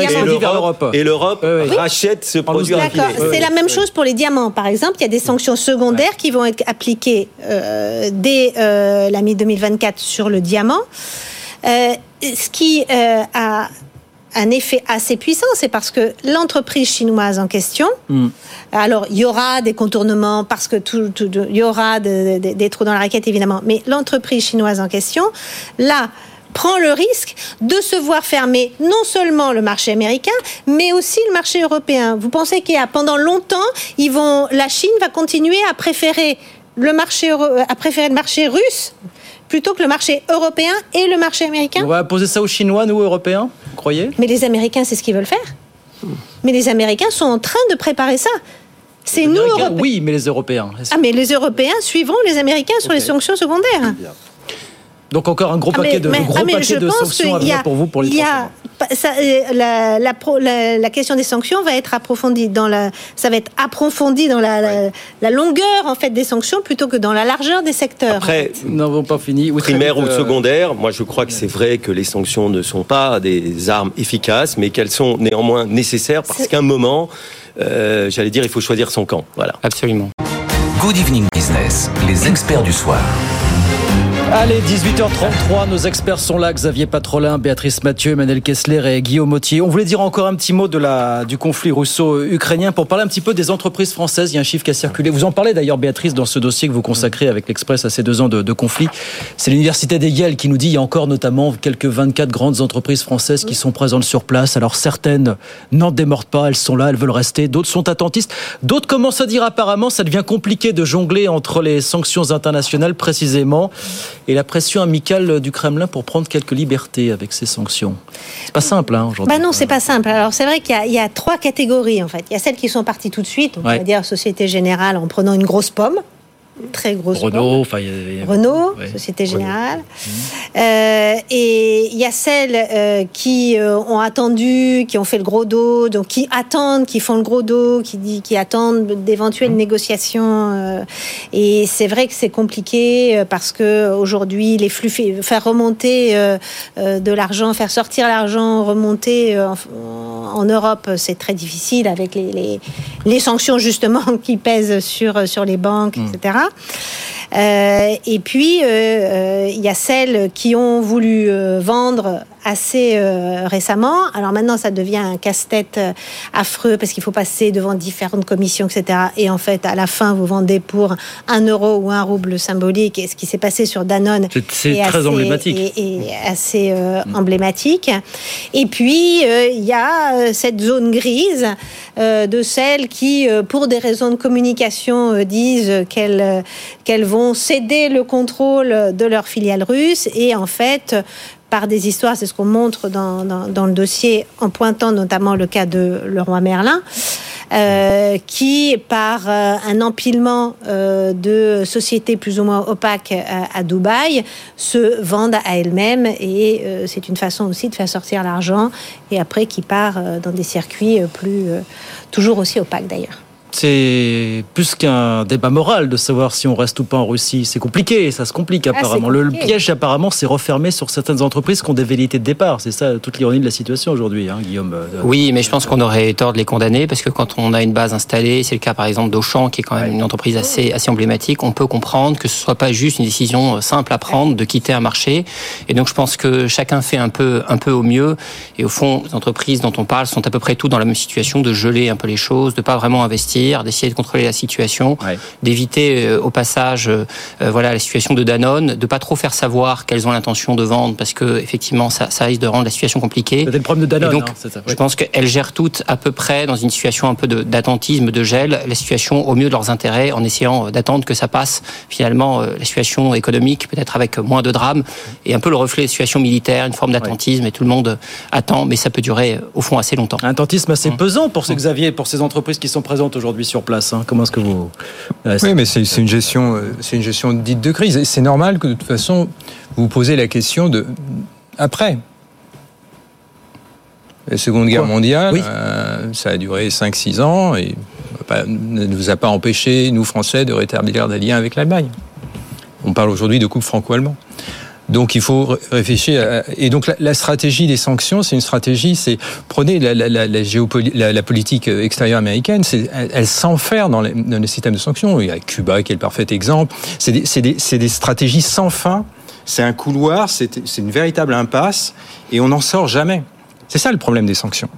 et l'Europe rachète ce produit D'accord. C'est la même chose pour les diamants. Par exemple, il y a des sanctions secondaires qui vont être appliquées euh, dès euh, la mi-2024 sur le diamant. Euh, ce qui a un effet assez puissant, c'est parce que l'entreprise chinoise en question, mm. alors il y aura des contournements parce que tout, il y aura des trous dans la raquette évidemment, mais l'entreprise chinoise en question, là, prend le risque de se voir fermer non seulement le marché américain, mais aussi le marché européen. Vous pensez qu'il y a pendant longtemps, ils vont, la Chine va continuer à préférer le marché a préféré le marché russe plutôt que le marché européen et le marché américain On va poser ça aux Chinois, nous, Européens, vous croyez? Mais les Américains, c'est ce qu'ils veulent faire. Mais les Américains sont en train de préparer ça. C'est nous, Européens. Oui, mais les Européens. Ah, mais les Européens suivront les Américains sur les sanctions secondaires. Donc encore un gros Ah, paquet de, mais, gros ah, mais paquet je de pense sanctions à pour vous pour les il y a- ça, euh, la, la, pro- la- la question des sanctions va être approfondie dans la, ça va être approfondi dans la, la, la longueur en fait des sanctions plutôt que dans la largeur des secteurs. Après, nous n'avons pas fini. Très primaire vite, ou euh, secondaire, moi je crois que c'est vrai que les sanctions ne sont pas des armes efficaces, mais qu'elles sont néanmoins nécessaires parce qu'à un moment, euh, j'allais dire, il faut choisir son camp. Voilà. Absolument. Good Evening Business, les experts du soir. Allez, 18h33, nos experts sont là, Xavier Patrolin, Béatrice Mathieu, Emmanuel Kessler et Guillaume Mottier. On voulait dire encore un petit mot de la, du conflit russo-ukrainien pour parler un petit peu des entreprises françaises. Il y a un chiffre qui a circulé. Vous en parlez d'ailleurs, Béatrice, dans ce dossier que vous consacrez avec l'Express à ces deux ans de, conflit. C'est l'université des Yale qui nous dit il y a encore notamment quelques 24 grandes entreprises françaises qui sont présentes sur place. Alors certaines n'en démordent pas, elles sont là, elles veulent rester. D'autres sont attentistes. D'autres commencent à dire? Apparemment ça devient compliqué de jongler entre les sanctions internationales précisément et la pression amicale du Kremlin pour prendre quelques libertés avec ces sanctions. C'est pas simple hein, aujourd'hui. Bah non, c'est pas simple. Alors c'est vrai qu'il y, a- il y a trois catégories en fait. Il y a celles qui sont parties tout de suite, on Ouais. va dire Société Générale en prenant une grosse pomme, très grosse pomme. Renault, a- Renault. Société Générale. Euh, et il y a celles euh, qui euh, ont attendu, qui ont fait le gros dos, donc qui attendent, qui font le gros dos, qui, attendent d'éventuelles négociations. et c'est vrai que c'est compliqué parce que aujourd'hui, les flux, faire remonter de l'argent, faire sortir l'argent, remonter en, en Europe, c'est très difficile avec les, les, les sanctions justement qui pèsent sur, sur les banques, etc. Euh, et puis, euh, euh, il y a celles qui ont voulu vendre assez récemment. Alors maintenant, ça devient un casse-tête affreux parce qu'il faut passer devant différentes commissions, etc. Et en fait, à la fin, vous vendez pour un euro ou un rouble symbolique. Et ce qui s'est passé sur Danone C'est- c'est est très assez- emblématique. est assez euh, emblématique. Et puis, euh, il y a cette zone grise euh, de celles qui, pour des raisons de communication, disent qu'elles qu'elles vont céder le contrôle de leur filiale russe. Et en fait, par des histoires, c'est ce qu'on montre dans, le dossier, en pointant notamment le cas de Leroy Merlin, euh, qui, par euh, un empilement euh, de sociétés plus ou moins opaques à, Dubaï, se vendent à elles-mêmes et c'est une façon aussi de faire sortir l'argent et après qui part dans des circuits plus toujours aussi opaques d'ailleurs. C'est plus qu'un débat moral de savoir si on reste ou pas en Russie. C'est compliqué, ça se complique Ah, c'est apparemment. Le- piège apparemment s'est refermé sur certaines entreprises qui ont des velléités de départ. C'est ça toute l'ironie de la situation aujourd'hui, hein, Guillaume. euh, Oui, mais je pense qu'on aurait tort de les condamner parce que quand on a une base installée, c'est le cas par exemple d'Auchan qui est quand même une entreprise assez, assez emblématique, on peut comprendre que ce soit pas juste une décision euh, simple à prendre de quitter un marché. Et donc je pense que chacun fait un peu, un peu au mieux. Et au fond, les entreprises dont on parle sont à peu près toutes dans la même situation de geler un peu les choses, de pas vraiment investir, d'essayer de contrôler la situation, d'éviter euh, au passage, euh, euh, voilà, la situation de Danone, de pas trop faire savoir qu'elles ont l'intention de vendre parce que effectivement ça, ça risque de rendre la situation compliquée. C'était le problème de Danone. Et donc, hein, je pense qu'elles gèrent toutes à peu près dans une situation un peu d'attentisme, de, gel, la situation au mieux de leurs intérêts, en essayant d'attendre que ça passe. Finalement, euh, la situation économique, peut-être avec moins de drames, et un peu le reflet de la situation militaire, une forme d'attentisme, et tout le monde attend, mais ça peut durer au fond assez longtemps. Un attentisme assez pesant pour ce Xavier, pour ces entreprises qui sont présentes aujourd'hui sur place. hein. Comment est-ce que vous euh, Oui, mais c'est une gestion, euh, c'est une gestion dite de crise. Et c'est normal que de toute façon, vous vous posez la question de après. La Seconde Guerre mondiale, euh, ça a duré 5-6 ans et pas- ne nous a pas empêché, nous Français, de rétablir des liens avec l'Allemagne. On parle aujourd'hui de couple franco-allemand. Donc il faut ré- réfléchir. à- et donc la, stratégie des sanctions, c'est une stratégie. C'est prenez la, la, la, politique extérieure américaine. Elle, elle s'enferme dans, les- dans le système de sanctions. Il y a Cuba qui est le parfait exemple. C'est des, des, des stratégies sans fin. C'est un couloir. C'est une véritable impasse et on n'en sort jamais. C'est ça le problème des sanctions.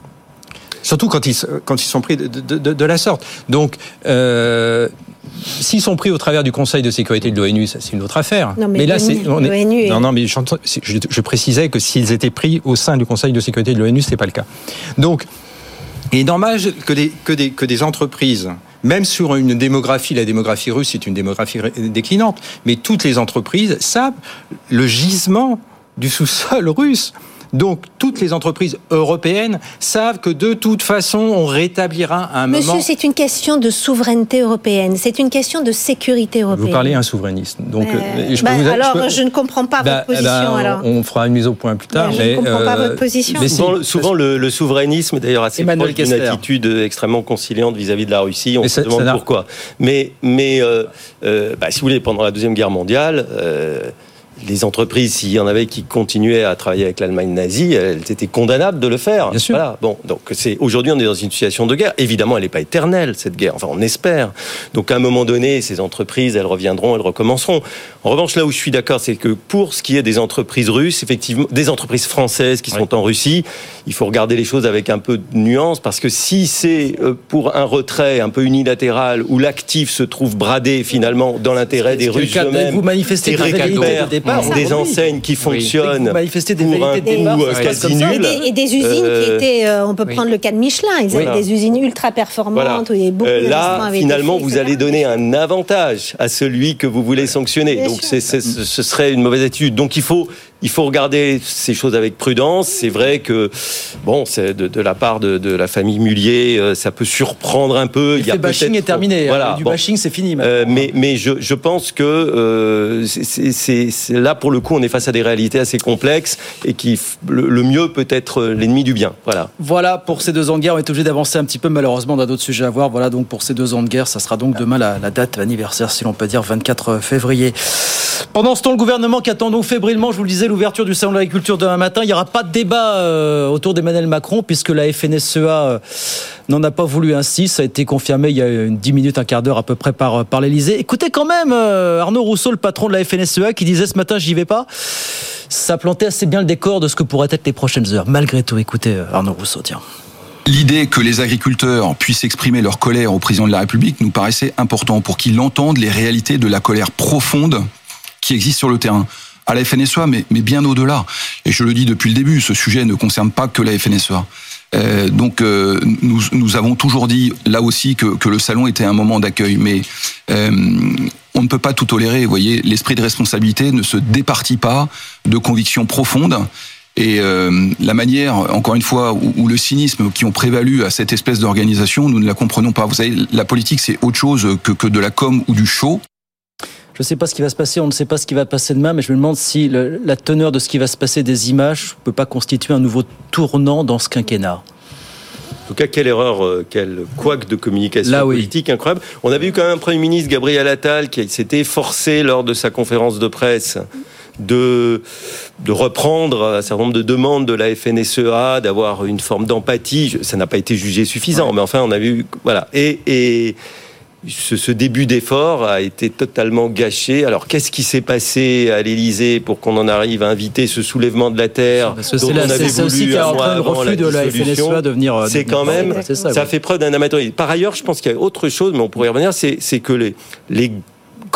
Surtout quand ils, quand ils sont pris de, de, de, de la sorte. Donc, euh, s'ils sont pris au travers du Conseil de sécurité de l'ONU, ça c'est une autre affaire. Non, mais là, c'est on est- l'ONU est- non, non, mais je précisais que s'ils étaient pris au sein du Conseil de sécurité de l'ONU, c'est pas le cas. Donc, il est normal que des, que des, que des entreprises même sur une démographie, la démographie russe est une démographie déclinante, mais toutes les entreprises savent le gisement du sous-sol russe. Donc toutes les entreprises européennes savent que de toute façon, on rétablira un Monsieur, moment. c'est une question de souveraineté européenne, c'est une question de sécurité européenne. Vous parlez un souverainiste. Donc, Euh, euh, je bah, peux vous- alors, peux- je ne comprends pas Bah, votre position. eh ben, alors. On fera une mise au point plus tard. Bah, je ne mais, comprends pas euh, votre position. mais souvent, le, le souverainisme, d'ailleurs, assez Emmanuel proche d'une attitude extrêmement conciliante vis-à-vis de la Russie. On Mais se ça- demande ça pourquoi. Mais, mais euh, euh, bah, si vous voulez, pendant la Deuxième Guerre mondiale, euh, les entreprises, s'il y en avait qui continuaient à travailler avec l'Allemagne nazie, elles étaient condamnables de le faire. Bien sûr. Voilà. Bon, donc c'est aujourd'hui on est dans une situation de guerre. Évidemment, elle n'est pas éternelle cette guerre. Enfin, on espère. Donc à un moment donné, ces entreprises, elles reviendront, elles recommenceront. En revanche, là où je suis d'accord, c'est que pour ce qui est des entreprises russes, effectivement, des entreprises françaises qui sont en Russie, il faut regarder les choses avec un peu de nuance parce que si c'est euh, pour un retrait un peu unilatéral où l'actif se trouve bradé finalement dans l'intérêt des Russes eux-mêmes, Vous manifestez qui des récupèrent départ. des oui. enseignes qui Oui. fonctionnent Vous manifestez des pour un coût départ. euh, quasi nul. Et des, et des usines qui Euh, étaient, euh, on peut oui. prendre le cas de Michelin, ils avaient Voilà. des usines ultra performantes où il y avait beaucoup Euh, là, finalement, vous allez donner un avantage à celui que vous voulez sanctionner. Donc, ce serait une mauvaise attitude. Donc, il faut, il faut regarder ces choses avec prudence. C'est vrai que, bon, c'est de, de la part de, de la famille Mullier, euh, ça peut surprendre un peu. Le bashing est terminé. Voilà. Du bon. bashing, c'est fini. Euh, mais mais je, je pense que euh, c'est- là pour le coup on est face à des réalités assez complexes et qui le, le mieux peut être l'ennemi du bien. Voilà. Voilà pour ces deux ans de guerre. On est obligé d'avancer un petit peu. Malheureusement, on a d'autres sujets à voir. Voilà donc pour ces deux ans de guerre, ça sera donc demain la, la date anniversaire, si l'on peut dire, 24 février. Pendant ce temps, le gouvernement qui attend donc fébrilement, je vous le disais, l'ouverture du salon de l'agriculture demain matin. Il n'y aura pas de débat euh, autour d'Emmanuel Macron puisque la FNSEA euh, n'en a pas voulu ainsi. Ça a été confirmé il y a une 10 minutes, un quart d'heure à peu près par, par l'Elysée. Écoutez quand même euh, Arnaud Rousseau, le patron de la FNSEA, qui disait ce matin, j'y vais pas. Ça plantait assez bien le décor de ce que pourraient être les prochaines heures. Malgré tout, écoutez Arnaud Rousseau, tiens. L'idée que les agriculteurs puissent exprimer leur colère au président de la République nous paraissait important pour qu'il entende les réalités de la colère profonde qui existe sur le terrain à la FNSEA, mais, mais bien au-delà. Et je le dis depuis le début, ce sujet ne concerne pas que la FNSEA. Euh, donc euh, nous, nous avons toujours dit là aussi que, que le salon était un moment d'accueil, mais euh, on ne peut pas tout tolérer. Vous voyez, l'esprit de responsabilité ne se départit pas de convictions profondes. Et euh, la manière, encore une fois, où, le cynisme qui ont prévalu à cette espèce d'organisation, nous ne la comprenons pas. Vous savez, la politique, c'est autre chose que, que de la com ou du show. Je ne sais pas ce qui va se passer, on ne sait pas ce qui va passer demain, mais je me demande si le- la teneur de ce qui va se passer des images ne peut pas constituer un nouveau tournant dans ce quinquennat. En tout cas, quelle erreur, euh, quel couac de communication Là, oui. politique incroyable. On avait eu quand même un Premier ministre, Gabriel Attal, qui s'était forcé lors de sa conférence de presse de, de reprendre un certain nombre de demandes de la FNSEA, d'avoir une forme d'empathie. Ça n'a pas été jugé suffisant, mais enfin, on a vu... Voilà. Et... et ce, ce début d'effort a été totalement gâché. Alors, qu'est-ce qui s'est passé à l'Élysée pour qu'on en arrive à inviter ce soulèvement de la terre c'est ça aussi qui a entraîné le refus de la FNSEA de venir, C'est quand même, ça, ça, fait preuve d'un amateurisme. Par ailleurs, je pense qu'il y a autre chose, mais on pourrait y revenir, c'est c'est que les, les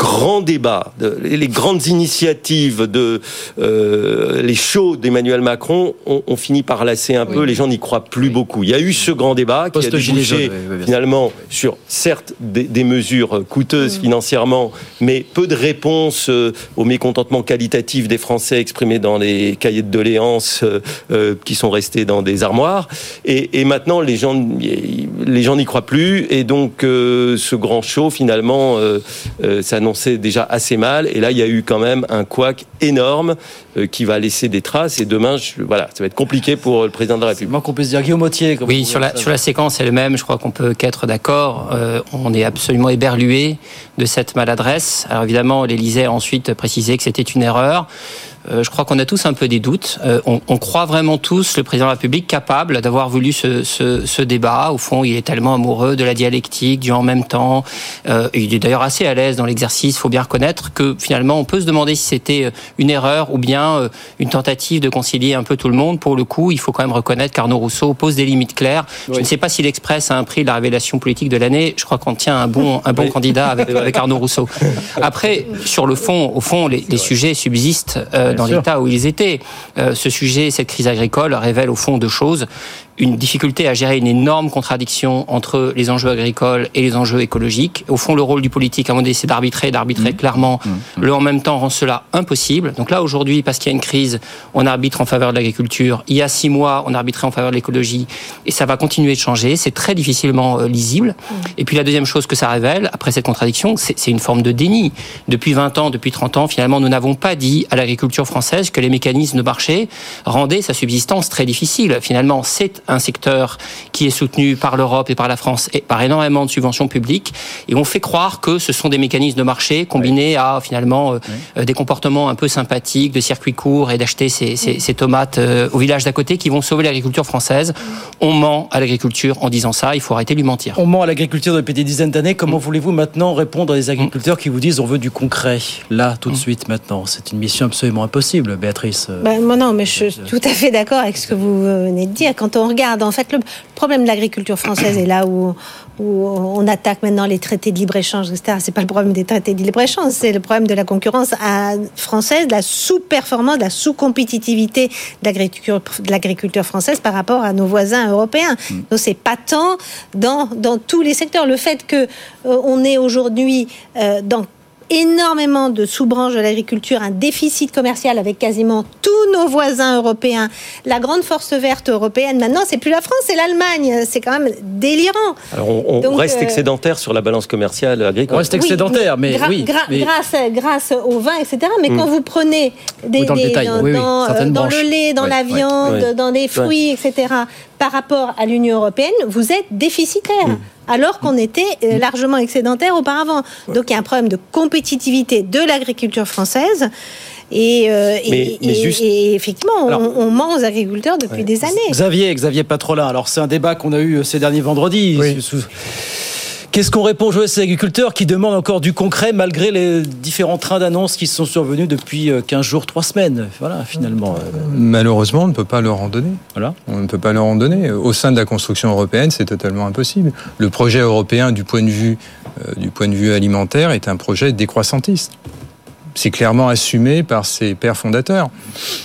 grands débats, les grandes initiatives de euh, les shows d'Emmanuel Macron ont, ont fini par lasser un peu. Les gens n'y croient plus beaucoup. Il y a eu ce grand débat qui a débouché oui, finalement sur certes des, des mesures coûteuses financièrement, mais peu de réponses euh, au mécontentement qualitatif des Français exprimés dans les cahiers de doléances euh, euh, qui sont restés dans des armoires. Et, et maintenant, les gens, les gens n'y croient plus, et donc euh, ce grand show finalement euh, euh, s'annonçait déjà assez mal. Et là, il y a eu quand même un couac énorme euh, qui va laisser des traces. Et demain, je- voilà, ça va être compliqué pour le président de la République. Moi qu'on peut se dire Guillaume Autier. comme Oui, sur la, sur la séquence elle-même, je crois qu'on peut qu'être d'accord. Euh, on est absolument éberlué de cette maladresse. Alors évidemment, l'Élysée a ensuite précisé que c'était une erreur. Euh, je crois qu'on a tous un peu des doutes. Euh, on, on croit vraiment tous le président de la République capable d'avoir voulu ce, ce, ce débat. Au fond, il est tellement amoureux de la dialectique, du en même temps. Euh, il est d'ailleurs assez à l'aise dans l'exercice. Il faut bien reconnaître que finalement, on peut se demander si c'était une erreur ou bien une tentative de concilier un peu tout le monde. Pour le coup, il faut quand même reconnaître qu'Arnaud Rousseau pose des limites claires. Je ne sais pas si l'Express a un prix de la révélation politique de l'année. Je crois qu'on tient un bon, un bon Oui. candidat avec, avec Arnaud Rousseau. Après, sur le fond, au fond, les, les sujets subsistent euh, dans l'état où ils étaient. Euh, ce sujet, cette crise agricole, révèle au fond deux choses. Une difficulté à gérer une énorme contradiction entre les enjeux agricoles et les enjeux écologiques. Au fond, le rôle du politique, à mon avis, c'est d'arbitrer, d'arbitrer mmh. clairement. Mmh. Le en même temps rend cela impossible. Donc là, aujourd'hui, parce qu'il y a une crise, on arbitre en faveur de l'agriculture. Il y a six mois, on arbitrait en faveur de l'écologie. Et ça va continuer de changer. C'est très difficilement euh, lisible. Mmh. Et puis la deuxième chose que ça révèle, après cette contradiction, c'est une forme de déni. Depuis 20 ans, depuis 30 ans, finalement, nous n'avons pas dit à l'agriculture française que les mécanismes de marché rendaient sa subsistance très difficile. Finalement, c'est un secteur qui est soutenu par l'Europe et par la France et par énormément de subventions publiques. Et on fait croire que ce sont des mécanismes de marché combinés à finalement euh, euh, des comportements un peu sympathiques, de circuits courts et d'acheter ces, ces, tomates euh, au village d'à côté qui vont sauver l'agriculture française. On ment à l'agriculture en disant ça. Il faut arrêter de lui mentir. On ment à l'agriculture depuis des dizaines d'années. Comment mm. voulez-vous maintenant répondre à des agriculteurs qui vous disent on veut du concret là tout de mm. suite maintenant? C'est une mission absolument impossible, Béatrice. Ben, moi non, mais je suis tout à fait d'accord avec ce que vous venez de dire. Quand on regarde, en fait, le problème de l'agriculture française est là où, où on attaque maintenant les traités de libre-échange, etc. C'est pas le problème des traités de libre-échange, c'est le problème de la concurrence française, de la sous-performance, de la sous-compétitivité de l'agriculture française par rapport à nos voisins européens. Mm. Donc c'est patent dans, dans tous les secteurs. Le fait que euh, on est aujourd'hui euh, dans énormément de sous-branches de l'agriculture, un déficit commercial avec quasiment tous nos voisins européens. La grande force verte européenne, maintenant, c'est plus la France, c'est l'Allemagne. C'est quand même délirant. Alors, on, reste euh, excédentaire sur la balance commerciale agricole. On reste excédentaire, mais, oui. Grâce, grâce au vin, etc. Mais quand mm. vous prenez des, dans, le, lait, dans la viande, dans les fruits, etc., par rapport à l'Union européenne, vous êtes déficitaire. Mm alors qu'on était euh, largement excédentaire auparavant. Donc il y a un problème de compétitivité de l'agriculture française. Et, euh, effectivement, on, ment aux agriculteurs depuis des années. Xavier, Xavier Patrolin. Alors c'est un débat qu'on a eu euh, ces derniers vendredis. Qu'est-ce qu'on répond aux ces agriculteurs qui demandent encore du concret malgré les différents trains d'annonces qui sont survenus depuis 15 jours, 3 semaines Voilà, finalement. Malheureusement, on ne peut pas leur en donner. Voilà. On ne peut pas leur en donner. Au sein de la construction européenne, c'est totalement impossible. Le projet européen, du point de vue, euh, du point de vue alimentaire, est un projet décroissantiste c'est clairement assumé par ses pères fondateurs.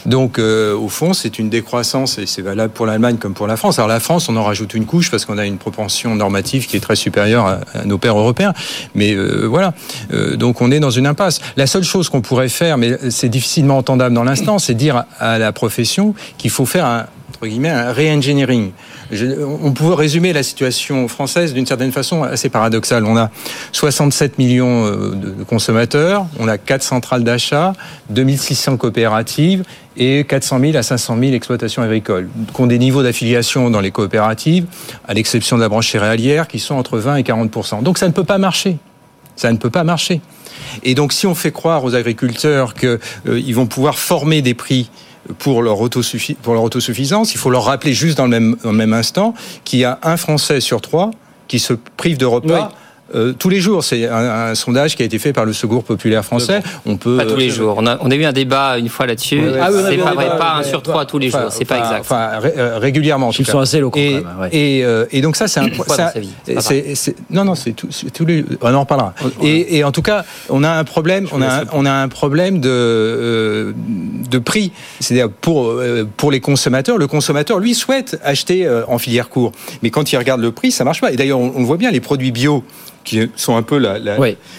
Donc, euh, au fond, c'est une décroissance et c'est valable pour l'Allemagne comme pour la France. Alors, la France, on en rajoute une couche parce qu'on a une propension normative qui est très supérieure à, nos pères européens. Mais euh, voilà. Euh, donc, on est dans une impasse. La seule chose qu'on pourrait faire, mais c'est difficilement entendable dans l'instant, c'est dire à la profession qu'il faut faire un, entre guillemets, un re-engineering on peut résumer la situation française d'une certaine façon assez paradoxale. On a 67 millions euh, de consommateurs, on a 4 centrales d'achat, 2600 coopératives et 400 000 à 500 000 exploitations agricoles, qui ont des niveaux d'affiliation dans les coopératives, à l'exception de la branche céréalière, qui sont entre 20 et 40 Donc ça ne peut pas marcher. Ça ne peut pas marcher. Et donc si on fait croire aux agriculteurs qu'ils euh, vont pouvoir former des prix pour leur, autosuffisance. Il faut leur rappeler juste dans le même, dans le même instant qu'il y a un Français sur trois qui se prive de repas. Euh, tous les jours. C'est un, sondage qui a été fait par le Secours populaire français. On peut pas tous les euh, jours. On a, on a eu un débat une fois là-dessus. Ah c'est pas vrai, pas un sur trois tous les jours. C'est pas exact. Enfin, euh, régulièrement. Ils sont assez locaux. Et, quand même, et, et, donc ça, c'est un. Ça, non, non, c'est tout, tous les. On en reparlera. Et, et, en tout cas, on a un problème. On a, on a un problème de de prix. C'est-à-dire pour pour les consommateurs, le consommateur lui souhaite acheter en filière court, mais quand il regarde le prix, ça marche pas. Et d'ailleurs, on, on le voit bien, les produits bio qui sont un peu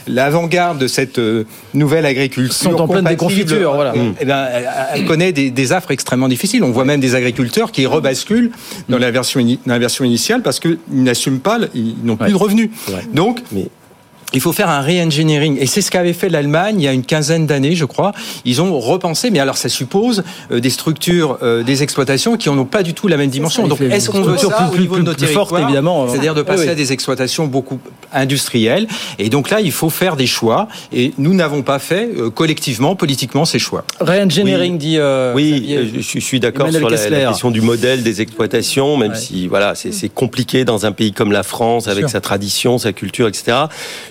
l'avant-garde de cette euh, nouvelle agriculture. Sont en pleine déconfiture, voilà. Eh ben, elle connaît des, affres extrêmement difficiles. On voit même des agriculteurs qui rebasculent dans la version, la version initiale parce qu'ils n'assument pas, ils n'ont plus de revenus. Donc, il faut faire un re-engineering. Et c'est ce qu'avait fait l'Allemagne il y a une quinzaine d'années, je crois. Ils ont repensé, mais alors ça suppose euh, des structures, euh, des exploitations qui n'ont pas du tout la même dimension. Donc est-ce qu'on veut ça plus, au niveau de nos territoires évidemment. C'est-à-dire de passer à des exploitations beaucoup industrielles. Et donc là, il faut faire des choix. Et nous n'avons pas fait euh, collectivement, politiquement, ces choix. Re-engineering oui. dit. oui, je, suis d'accord sur la, question du modèle des exploitations, même si voilà, c'est compliqué dans un pays comme la France avec sa tradition, sa culture, etc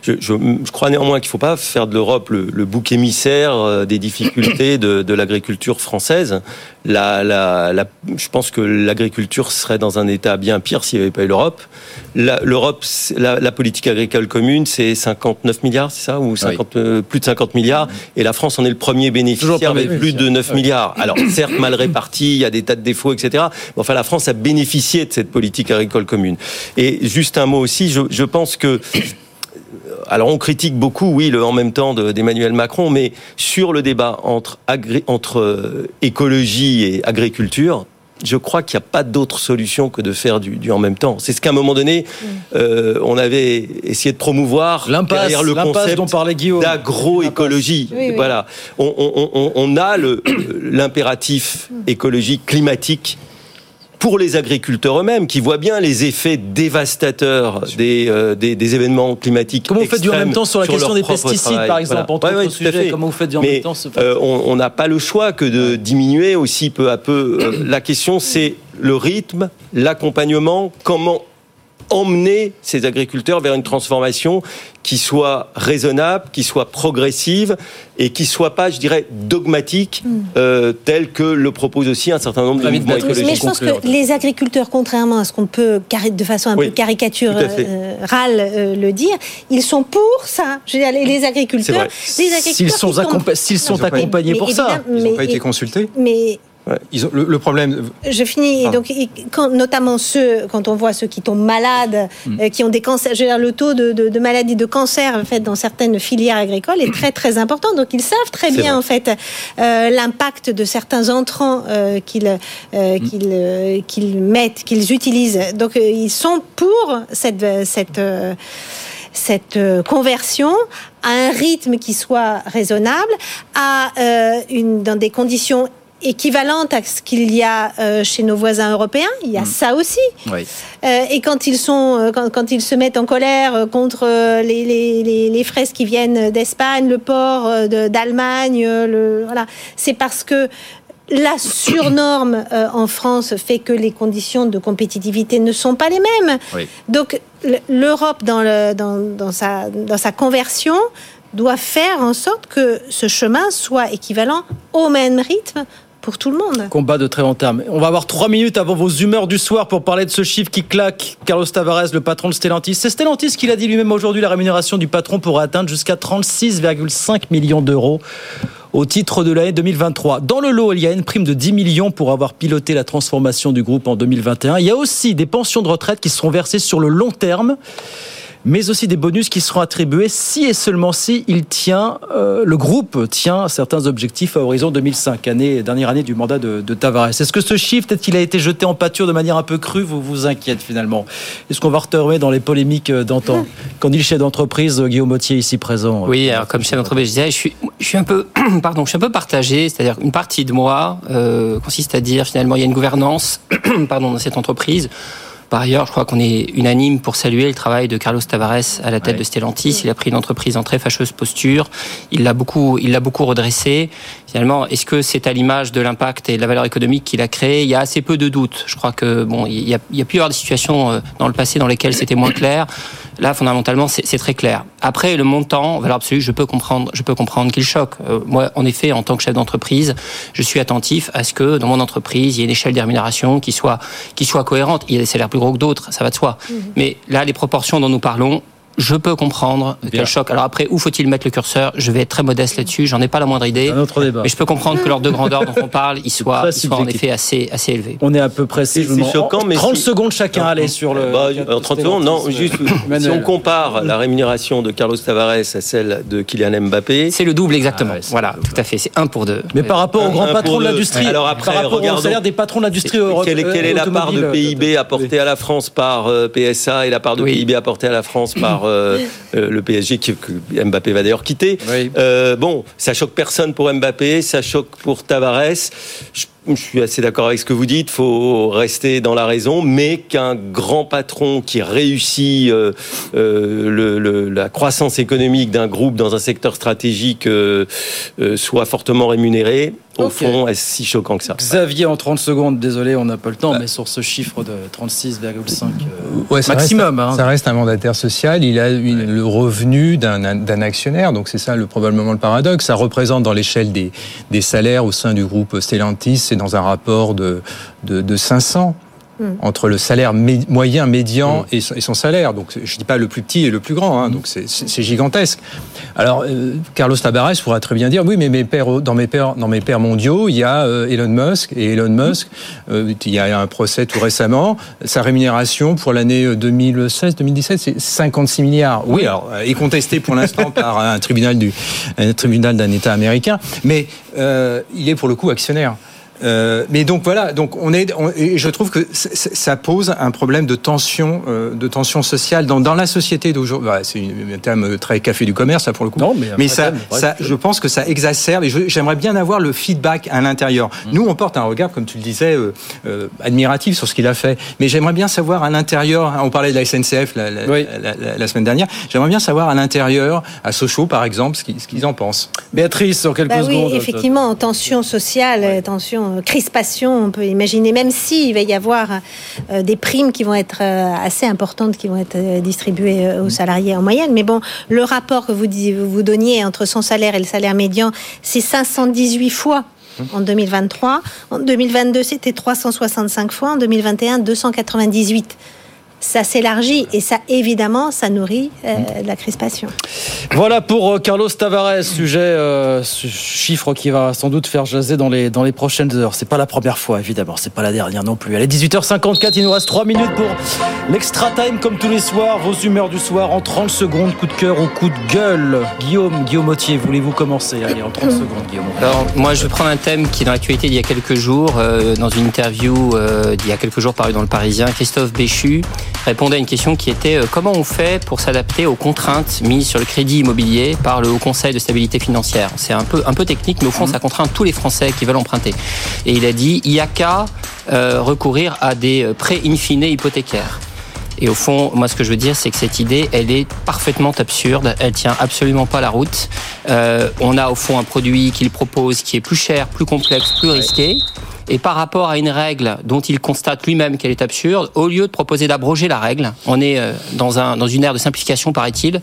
je, je, je crois néanmoins qu'il ne faut pas faire de l'Europe le, le, bouc émissaire euh, des difficultés de, de l'agriculture française. La, la, la, je pense que l'agriculture serait dans un état bien pire s'il n'y avait pas eu l'Europe. L'Europe, la, la, politique agricole commune, c'est 59 milliards, c'est ça Ou 50, oui. euh, plus de 50 milliards. Et la France en est le premier bénéficiaire avec plus de 9 oui. milliards. Alors, certes, mal réparti, il y a des tas de défauts, etc. Mais enfin, la France a bénéficié de cette politique agricole commune. Et juste un mot aussi, je, je pense que alors on critique beaucoup, oui, le en même temps d'Emmanuel Macron, mais sur le débat entre, agré, entre euh, écologie et agriculture, je crois qu'il n'y a pas d'autre solution que de faire du, du en même temps. C'est ce qu'à un moment donné, euh, on avait essayé de promouvoir derrière le concept d'agroécologie. Oui, oui. Voilà, on, on, on a l'impératif écologique climatique pour les agriculteurs eux-mêmes, qui voient bien les effets dévastateurs des, euh, des, des, événements climatiques. Comment vous faites du en même temps sur la question des pesticides, travail. par exemple, voilà. entre ouais, ouais, sujets, Comment vous faites du en Mais, même temps ce euh, On n'a pas le choix que de diminuer aussi peu à peu. Euh, la question, c'est le rythme, l'accompagnement, comment emmener ces agriculteurs vers une transformation qui soit raisonnable, qui soit progressive et qui soit pas, je dirais, dogmatique, mm. euh, telle que le propose aussi un certain nombre de mouvements écologiques. Mais je pense que les agriculteurs, contrairement à ce qu'on peut de façon un oui, peu caricaturale euh, le dire, ils sont pour ça. Je veux dire, les agriculteurs, s'ils sont, accompagnés mais, pour ça, ils n'ont pas été consultés. Mais Ouais. Ils ont, le, le, problème. Je finis. Donc, quand, notamment ceux, quand on voit ceux qui tombent malades, mm. euh, qui ont des cancers, je veux dire, le taux de, de, de maladie, de cancer, en fait, dans certaines filières agricoles est très très important. Donc, ils savent très bien, vrai. en fait, euh, l'impact de certains entrants euh, qu'ils mm. qu'ils qu'ils mettent, qu'ils utilisent. Donc, ils sont pour cette cette cette conversion à un rythme qui soit raisonnable, à euh, une, dans des conditions équivalente à ce qu'il y a euh, chez nos voisins européens. Il y a mmh. ça aussi. Oui. Euh, et quand ils sont, euh, quand, quand, ils se mettent en colère contre les, les, les fraises qui viennent d'Espagne, le porc d'Allemagne, le voilà, c'est parce que la surnorme euh, en France fait que les conditions de compétitivité ne sont pas les mêmes. Oui. Donc l'Europe, dans, le, dans, dans, sa, dans sa conversion, doit faire en sorte que ce chemin soit équivalent au même rythme pour tout le monde. Combat de très long terme. On va avoir trois minutes avant vos humeurs du soir pour parler de ce chiffre qui claque. Carlos Tavares, le patron de Stellantis. C'est Stellantis qui l'a dit lui-même aujourd'hui. La rémunération du patron pourrait atteindre jusqu'à 36,5 millions d'euros au titre de l'année 2023. Dans le lot, il y a une prime de 10 millions pour avoir piloté la transformation du groupe en 2021. Il y a aussi des pensions de retraite qui seront versées sur le long terme mais aussi des bonus qui seront attribués si et seulement si il tient, euh, le groupe tient certains objectifs à horizon 2005, année, dernière année du mandat de, de Tavares. Est-ce que ce chiffre, peut-être qu'il a été jeté en pâture de manière un peu crue, vous vous inquiète finalement? Est-ce qu'on va retomber dans les polémiques d'antan? Quand dit le chef d'entreprise, Guillaume Mottier, ici présent? Oui, alors comme chef d'entreprise, je disais, je suis, je suis un peu, pardon, je suis un peu partagé, c'est-à-dire une partie de moi euh, consiste à dire finalement il y a une gouvernance, pardon, dans cette entreprise. Par ailleurs, je crois qu'on est unanime pour saluer le travail de Carlos Tavares à la tête ouais. de Stellantis. Il a pris une entreprise en très fâcheuse posture. Il l'a beaucoup, il l'a beaucoup redressé. Finalement, est-ce que c'est à l'image de l'impact et de la valeur économique qu'il a créé? Il y a assez peu de doutes. Je crois que bon, il y a, il y a pu y avoir des situations dans le passé dans lesquelles c'était moins clair. Là, fondamentalement, c'est très clair. Après, le montant, valeur absolue, je peux comprendre, je peux comprendre qu'il choque. Euh, moi, en effet, en tant que chef d'entreprise, je suis attentif à ce que dans mon entreprise, il y ait une échelle de rémunération qui soit, qui soit cohérente. Il y a des salaires plus gros que d'autres, ça va de soi. Mmh. Mais là, les proportions dont nous parlons, je peux comprendre Bien. quel choc. Alors après, où faut-il mettre le curseur? Je vais être très modeste là-dessus. J'en ai pas la moindre idée. Un autre débat. Mais je peux comprendre que l'ordre de grandeur dont on parle, il soit, il soit en effet assez, assez élevé. On est à peu près. C'est choquant, mais 30 si... secondes chacun. Allez sur le. Bah, 30 secondes, non. Juste, si on compare la rémunération de Carlos Tavares à celle de Kylian Mbappé, c'est le double exactement. Ah ouais, voilà, tout à fait. C'est un pour deux. Mais par rapport au grand patron de l'industrie, alors après, par rapport au salaire des patrons de l'industrie quelle, quelle est la part de PIB apportée à la France par PSA et la part de PIB apportée à la France par le PSG que Mbappé va d'ailleurs quitter. Oui. Euh, bon, ça choque personne pour Mbappé, ça choque pour Tavares. Je je suis assez d'accord avec ce que vous dites. Faut rester dans la raison, mais qu'un grand patron qui réussit euh, euh, le, le, la croissance économique d'un groupe dans un secteur stratégique euh, euh soit fortement rémunéré, au Okay. fond, est-ce si choquant que ça Xavier, en 30 secondes, désolé, on n'a pas le temps, mais sur ce chiffre de 36,5 euh, Ouais, ça maximum. Reste, hein. Ça reste un mandataire social. Il a une- le revenu d'un d'un actionnaire. Donc c'est ça le, probablement le paradoxe. Ça représente dans l'échelle des, des salaires au sein du groupe Stellantis, c'est dans un rapport de, de, de 500 Mm. entre le salaire mé- moyen, médian et, son, et son salaire. Donc je dis pas le plus petit et le plus grand. Hein, donc c'est- gigantesque. Alors euh, Carlos Tabarès pourra très bien dire oui, mais mes pères, dans mes pères, dans mes pères mondiaux, il y a euh, Elon Musk et Elon Musk, euh, il y a un procès tout récemment. Sa rémunération pour l'année 2016-2017, c'est 56 milliards. Oui, alors euh, est contesté pour l'instant par un tribunal du un tribunal d'un État américain, mais euh, il est pour le coup actionnaire. Euh, mais donc voilà, donc on est, on- et je trouve que ça pose un problème de tension, euh, de tension sociale dans, dans la société d'aujourd'hui. Voilà, c'est un terme très café du commerce là pour le coup. Non, mais vrai ça, thème, ça, je pense que ça exacerbe. Et j'aimerais bien avoir le feedback à l'intérieur. Mmh. Nous, on porte un regard, comme tu le disais, euh, euh, admiratif sur ce qu'il a fait. Mais j'aimerais bien savoir à l'intérieur. hein, On parlait de la SNCF la, la- la- la- la semaine dernière. J'aimerais bien savoir à l'intérieur, à Sochaux par exemple, ce qu'ils en pensent. Béatrice, en quelques Bah oui, secondes. effectivement, tension sociale, tension, euh, crispation, on peut imaginer, même s'il va y avoir euh, des primes qui vont être euh, assez importantes, qui vont être distribuées aux salariés en moyenne. Mais bon, le rapport que vous, disiez- vous donniez entre son salaire et le salaire médian, c'est 518 fois. En 2023, en 2022 c'était 365 fois, en 2021 298. Ça s'élargit et ça évidemment ça nourrit euh, la crispation. Voilà pour euh, Carlos Tavares, sujet, euh, ce chiffre qui va sans doute faire jaser dans les, dans les prochaines heures. C'est pas la première fois, évidemment, c'est pas la dernière non plus. Allez, 18h54, il nous reste 3 minutes pour l'extra time comme tous les soirs. Vos humeurs du soir en 30 secondes, coup de cœur ou coup de gueule. Guillaume, Guillaume Autier, voulez-vous commencer? Allez, en 30 secondes, Guillaume. Alors, moi, je vais prendre un thème qui est dans l'actualité d'il y a quelques jours, euh, dans une interview euh, d'il y a quelques jours parue dans le Parisien. Christophe Béchu répondait à une question qui était euh, comment on fait pour s'adapter aux contraintes mises sur le crédit immobilier par le Haut Conseil de stabilité financière? C'est un peu un peu technique, mais au fond, ça contraint tous les Français qui veulent emprunter. Et il a dit il y a qu'à euh, recourir à des euh, prêts in fine hypothécaires. Et au fond, moi, ce que je veux dire, c'est que cette idée, elle est parfaitement absurde. Elle tient absolument pas la route. Euh, on a au fond un produit qu'il propose qui est plus cher, plus complexe, plus risqué. Et par rapport à une règle dont il constate lui-même qu'elle est absurde, au lieu de proposer d'abroger la règle, on est euh, dans, un, dans une ère de simplification, paraît-il,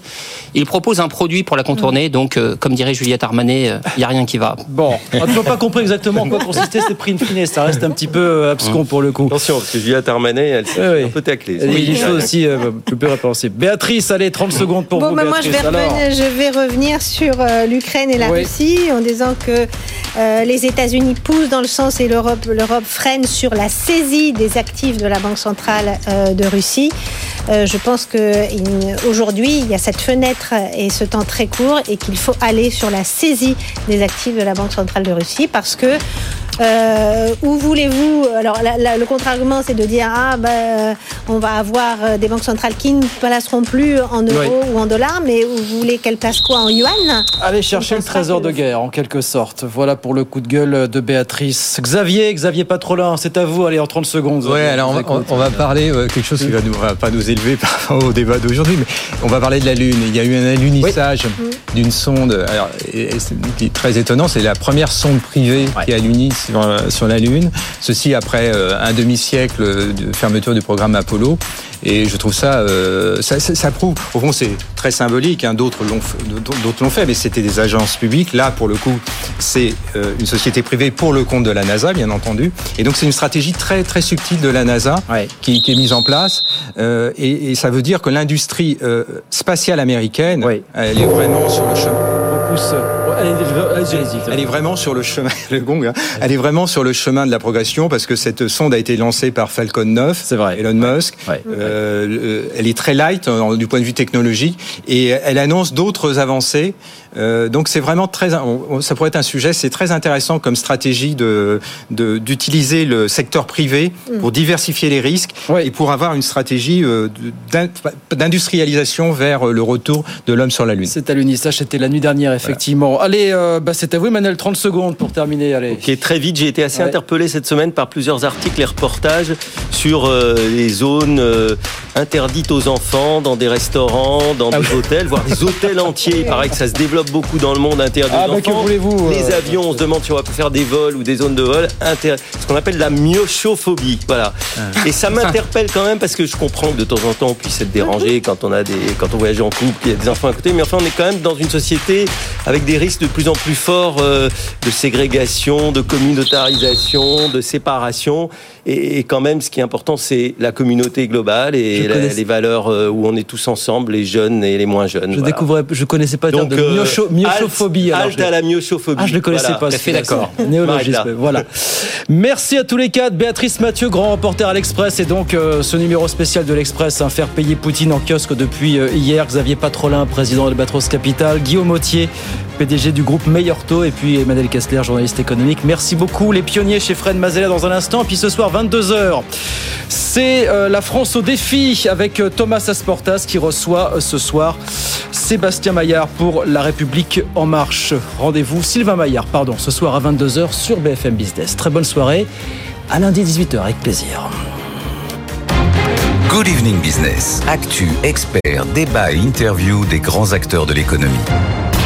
il propose un produit pour la contourner. Donc, euh, comme dirait Juliette Armanet, euh, il n'y a rien qui va. Bon, on n'a pas compris exactement en quoi consistait ces prix in fine. Ça reste un petit peu euh, abscon pour le coup. Attention, parce que Juliette Armanet, elle s'est Oui, oui. un peu taclée. Il y a des choses aussi euh, plus peu répréhensibles. Béatrice, allez, 30 secondes pour Bon, vous. bah, moi, je vais. Alors, revenir, je vais revenir sur euh, l'Ukraine et la Oui. Russie en disant que euh, les États-Unis poussent dans le sens et l'Europe, l'Europe freine sur la saisie des actifs de la Banque centrale euh, de Russie. Euh, je pense que il- aujourd'hui, il y a cette fenêtre et ce temps très court et qu'il faut aller sur la saisie des actifs de la Banque centrale de Russie parce que euh, où voulez-vous Alors, la- la- le contre-argument, c'est de dire ah ben, on va avoir euh, des banques centrales qui ne placeront plus en euros ou en dollars, mais vous voulez qu'elles placent quoi en yuan? Allez chercher le trésor de guerre, en quelque sorte. Voilà pour le coup de gueule de Béatrice. Xavier, Xavier Patrolin, c'est à vous. Allez, en 30 secondes. Ouais, alors on va, on- on va parler euh, quelque chose qui va nous va pas nous élever par rapport au débat d'aujourd'hui, mais on va parler de la Lune. Il y a eu un alunissage d'une sonde. Alors, et- et c'est- qui est très étonnant, c'est la première sonde privée qui a aluni sur, euh, sur la Lune. Ceci après euh, un demi-siècle de fermeture du programme Apollo. Et je trouve ça, euh, ça, ça, ça prouve. Au fond, c'est très symbolique. Hein, d'autres l'ont, f- d'autres l'ont fait, mais c'était des agences publiques. Là, pour le coup, c'est euh, une société privée pour le compte de la NASA, bien entendu. Et donc, c'est une stratégie très très subtile de la NASA qui, qui est mise en place. Euh, et, et ça veut dire que l'industrie euh, spatiale américaine, elle est vraiment sur le chemin. Elle est vraiment sur le chemin, le gong, hein. elle est vraiment sur le chemin de la progression parce que cette sonde a été lancée par Falcon 9, Elon Musk. Euh, le- elle est très light euh, du point de vue technologique et elle annonce d'autres avancées. Euh, donc c'est vraiment très, ça pourrait être un sujet, c'est très intéressant comme stratégie de d'utiliser le secteur privé Mm. pour diversifier les risques et pour avoir une stratégie euh, d'industrialisation vers le retour de l'homme sur la Lune. Cet alunissage, c'était la nuit dernière, effectivement. Allez, euh, bah, c'est à vous, Emmanuel, 30 secondes pour terminer. Allez. Ok, très vite, j'ai été assez Ouais. interpellé cette semaine par plusieurs articles et reportages sur euh, les zones euh, interdites aux enfants dans des restaurants, dans Ah des hôtels, voire des hôtels entiers. Il paraît que ça se développe beaucoup dans le monde interdit Ah, aux bah, que enfants. Les avions, on se demande si on va faire des vols ou des zones de vol, inter- ce qu'on appelle la myochophobie. Voilà. Ah. Et ça m'interpelle quand même parce que je comprends que de temps en temps on puisse être dérangé quand on a des, quand on voyage en couple, qu'il y a des enfants à côté, mais enfin on est quand même dans une société avec des risques de plus en plus forts euh, de ségrégation, de communautarisation, de séparation. Et, et quand même, ce qui est important, c'est la communauté globale et la- les valeurs euh, où on est tous ensemble, les jeunes et les moins jeunes. Je voilà. découvrais, je connaissais pas le terme de euh, myocho- myochophobie. halte- à la myochophobie. Ah, je ne connaissais Voilà. pas. Tout à fait d'accord. là. voilà. Merci à tous les quatre. Béatrice Mathieu, grand reporter à l'Express, et donc euh, ce numéro spécial de l'Express, hein, faire payer Poutine en kiosque depuis euh, hier. Xavier Patrolin, président de Batros Capital. Guillaume Autier, PDG du groupe Meilleur et puis Emmanuel Kessler, journaliste économique. Merci beaucoup. Les pionniers chez Fred Mazella dans un instant. Puis ce soir, 22h, c'est euh, la France au défi avec euh, Thomas Asportas qui reçoit euh, ce soir Sébastien Maillard pour La République en marche. Rendez-vous, Sylvain Maillard, pardon, ce soir à 22h sur BFM Business. Très bonne soirée. À lundi 18h avec plaisir. Good Evening Business. Actu, experts, débat et interview des grands acteurs de l'économie.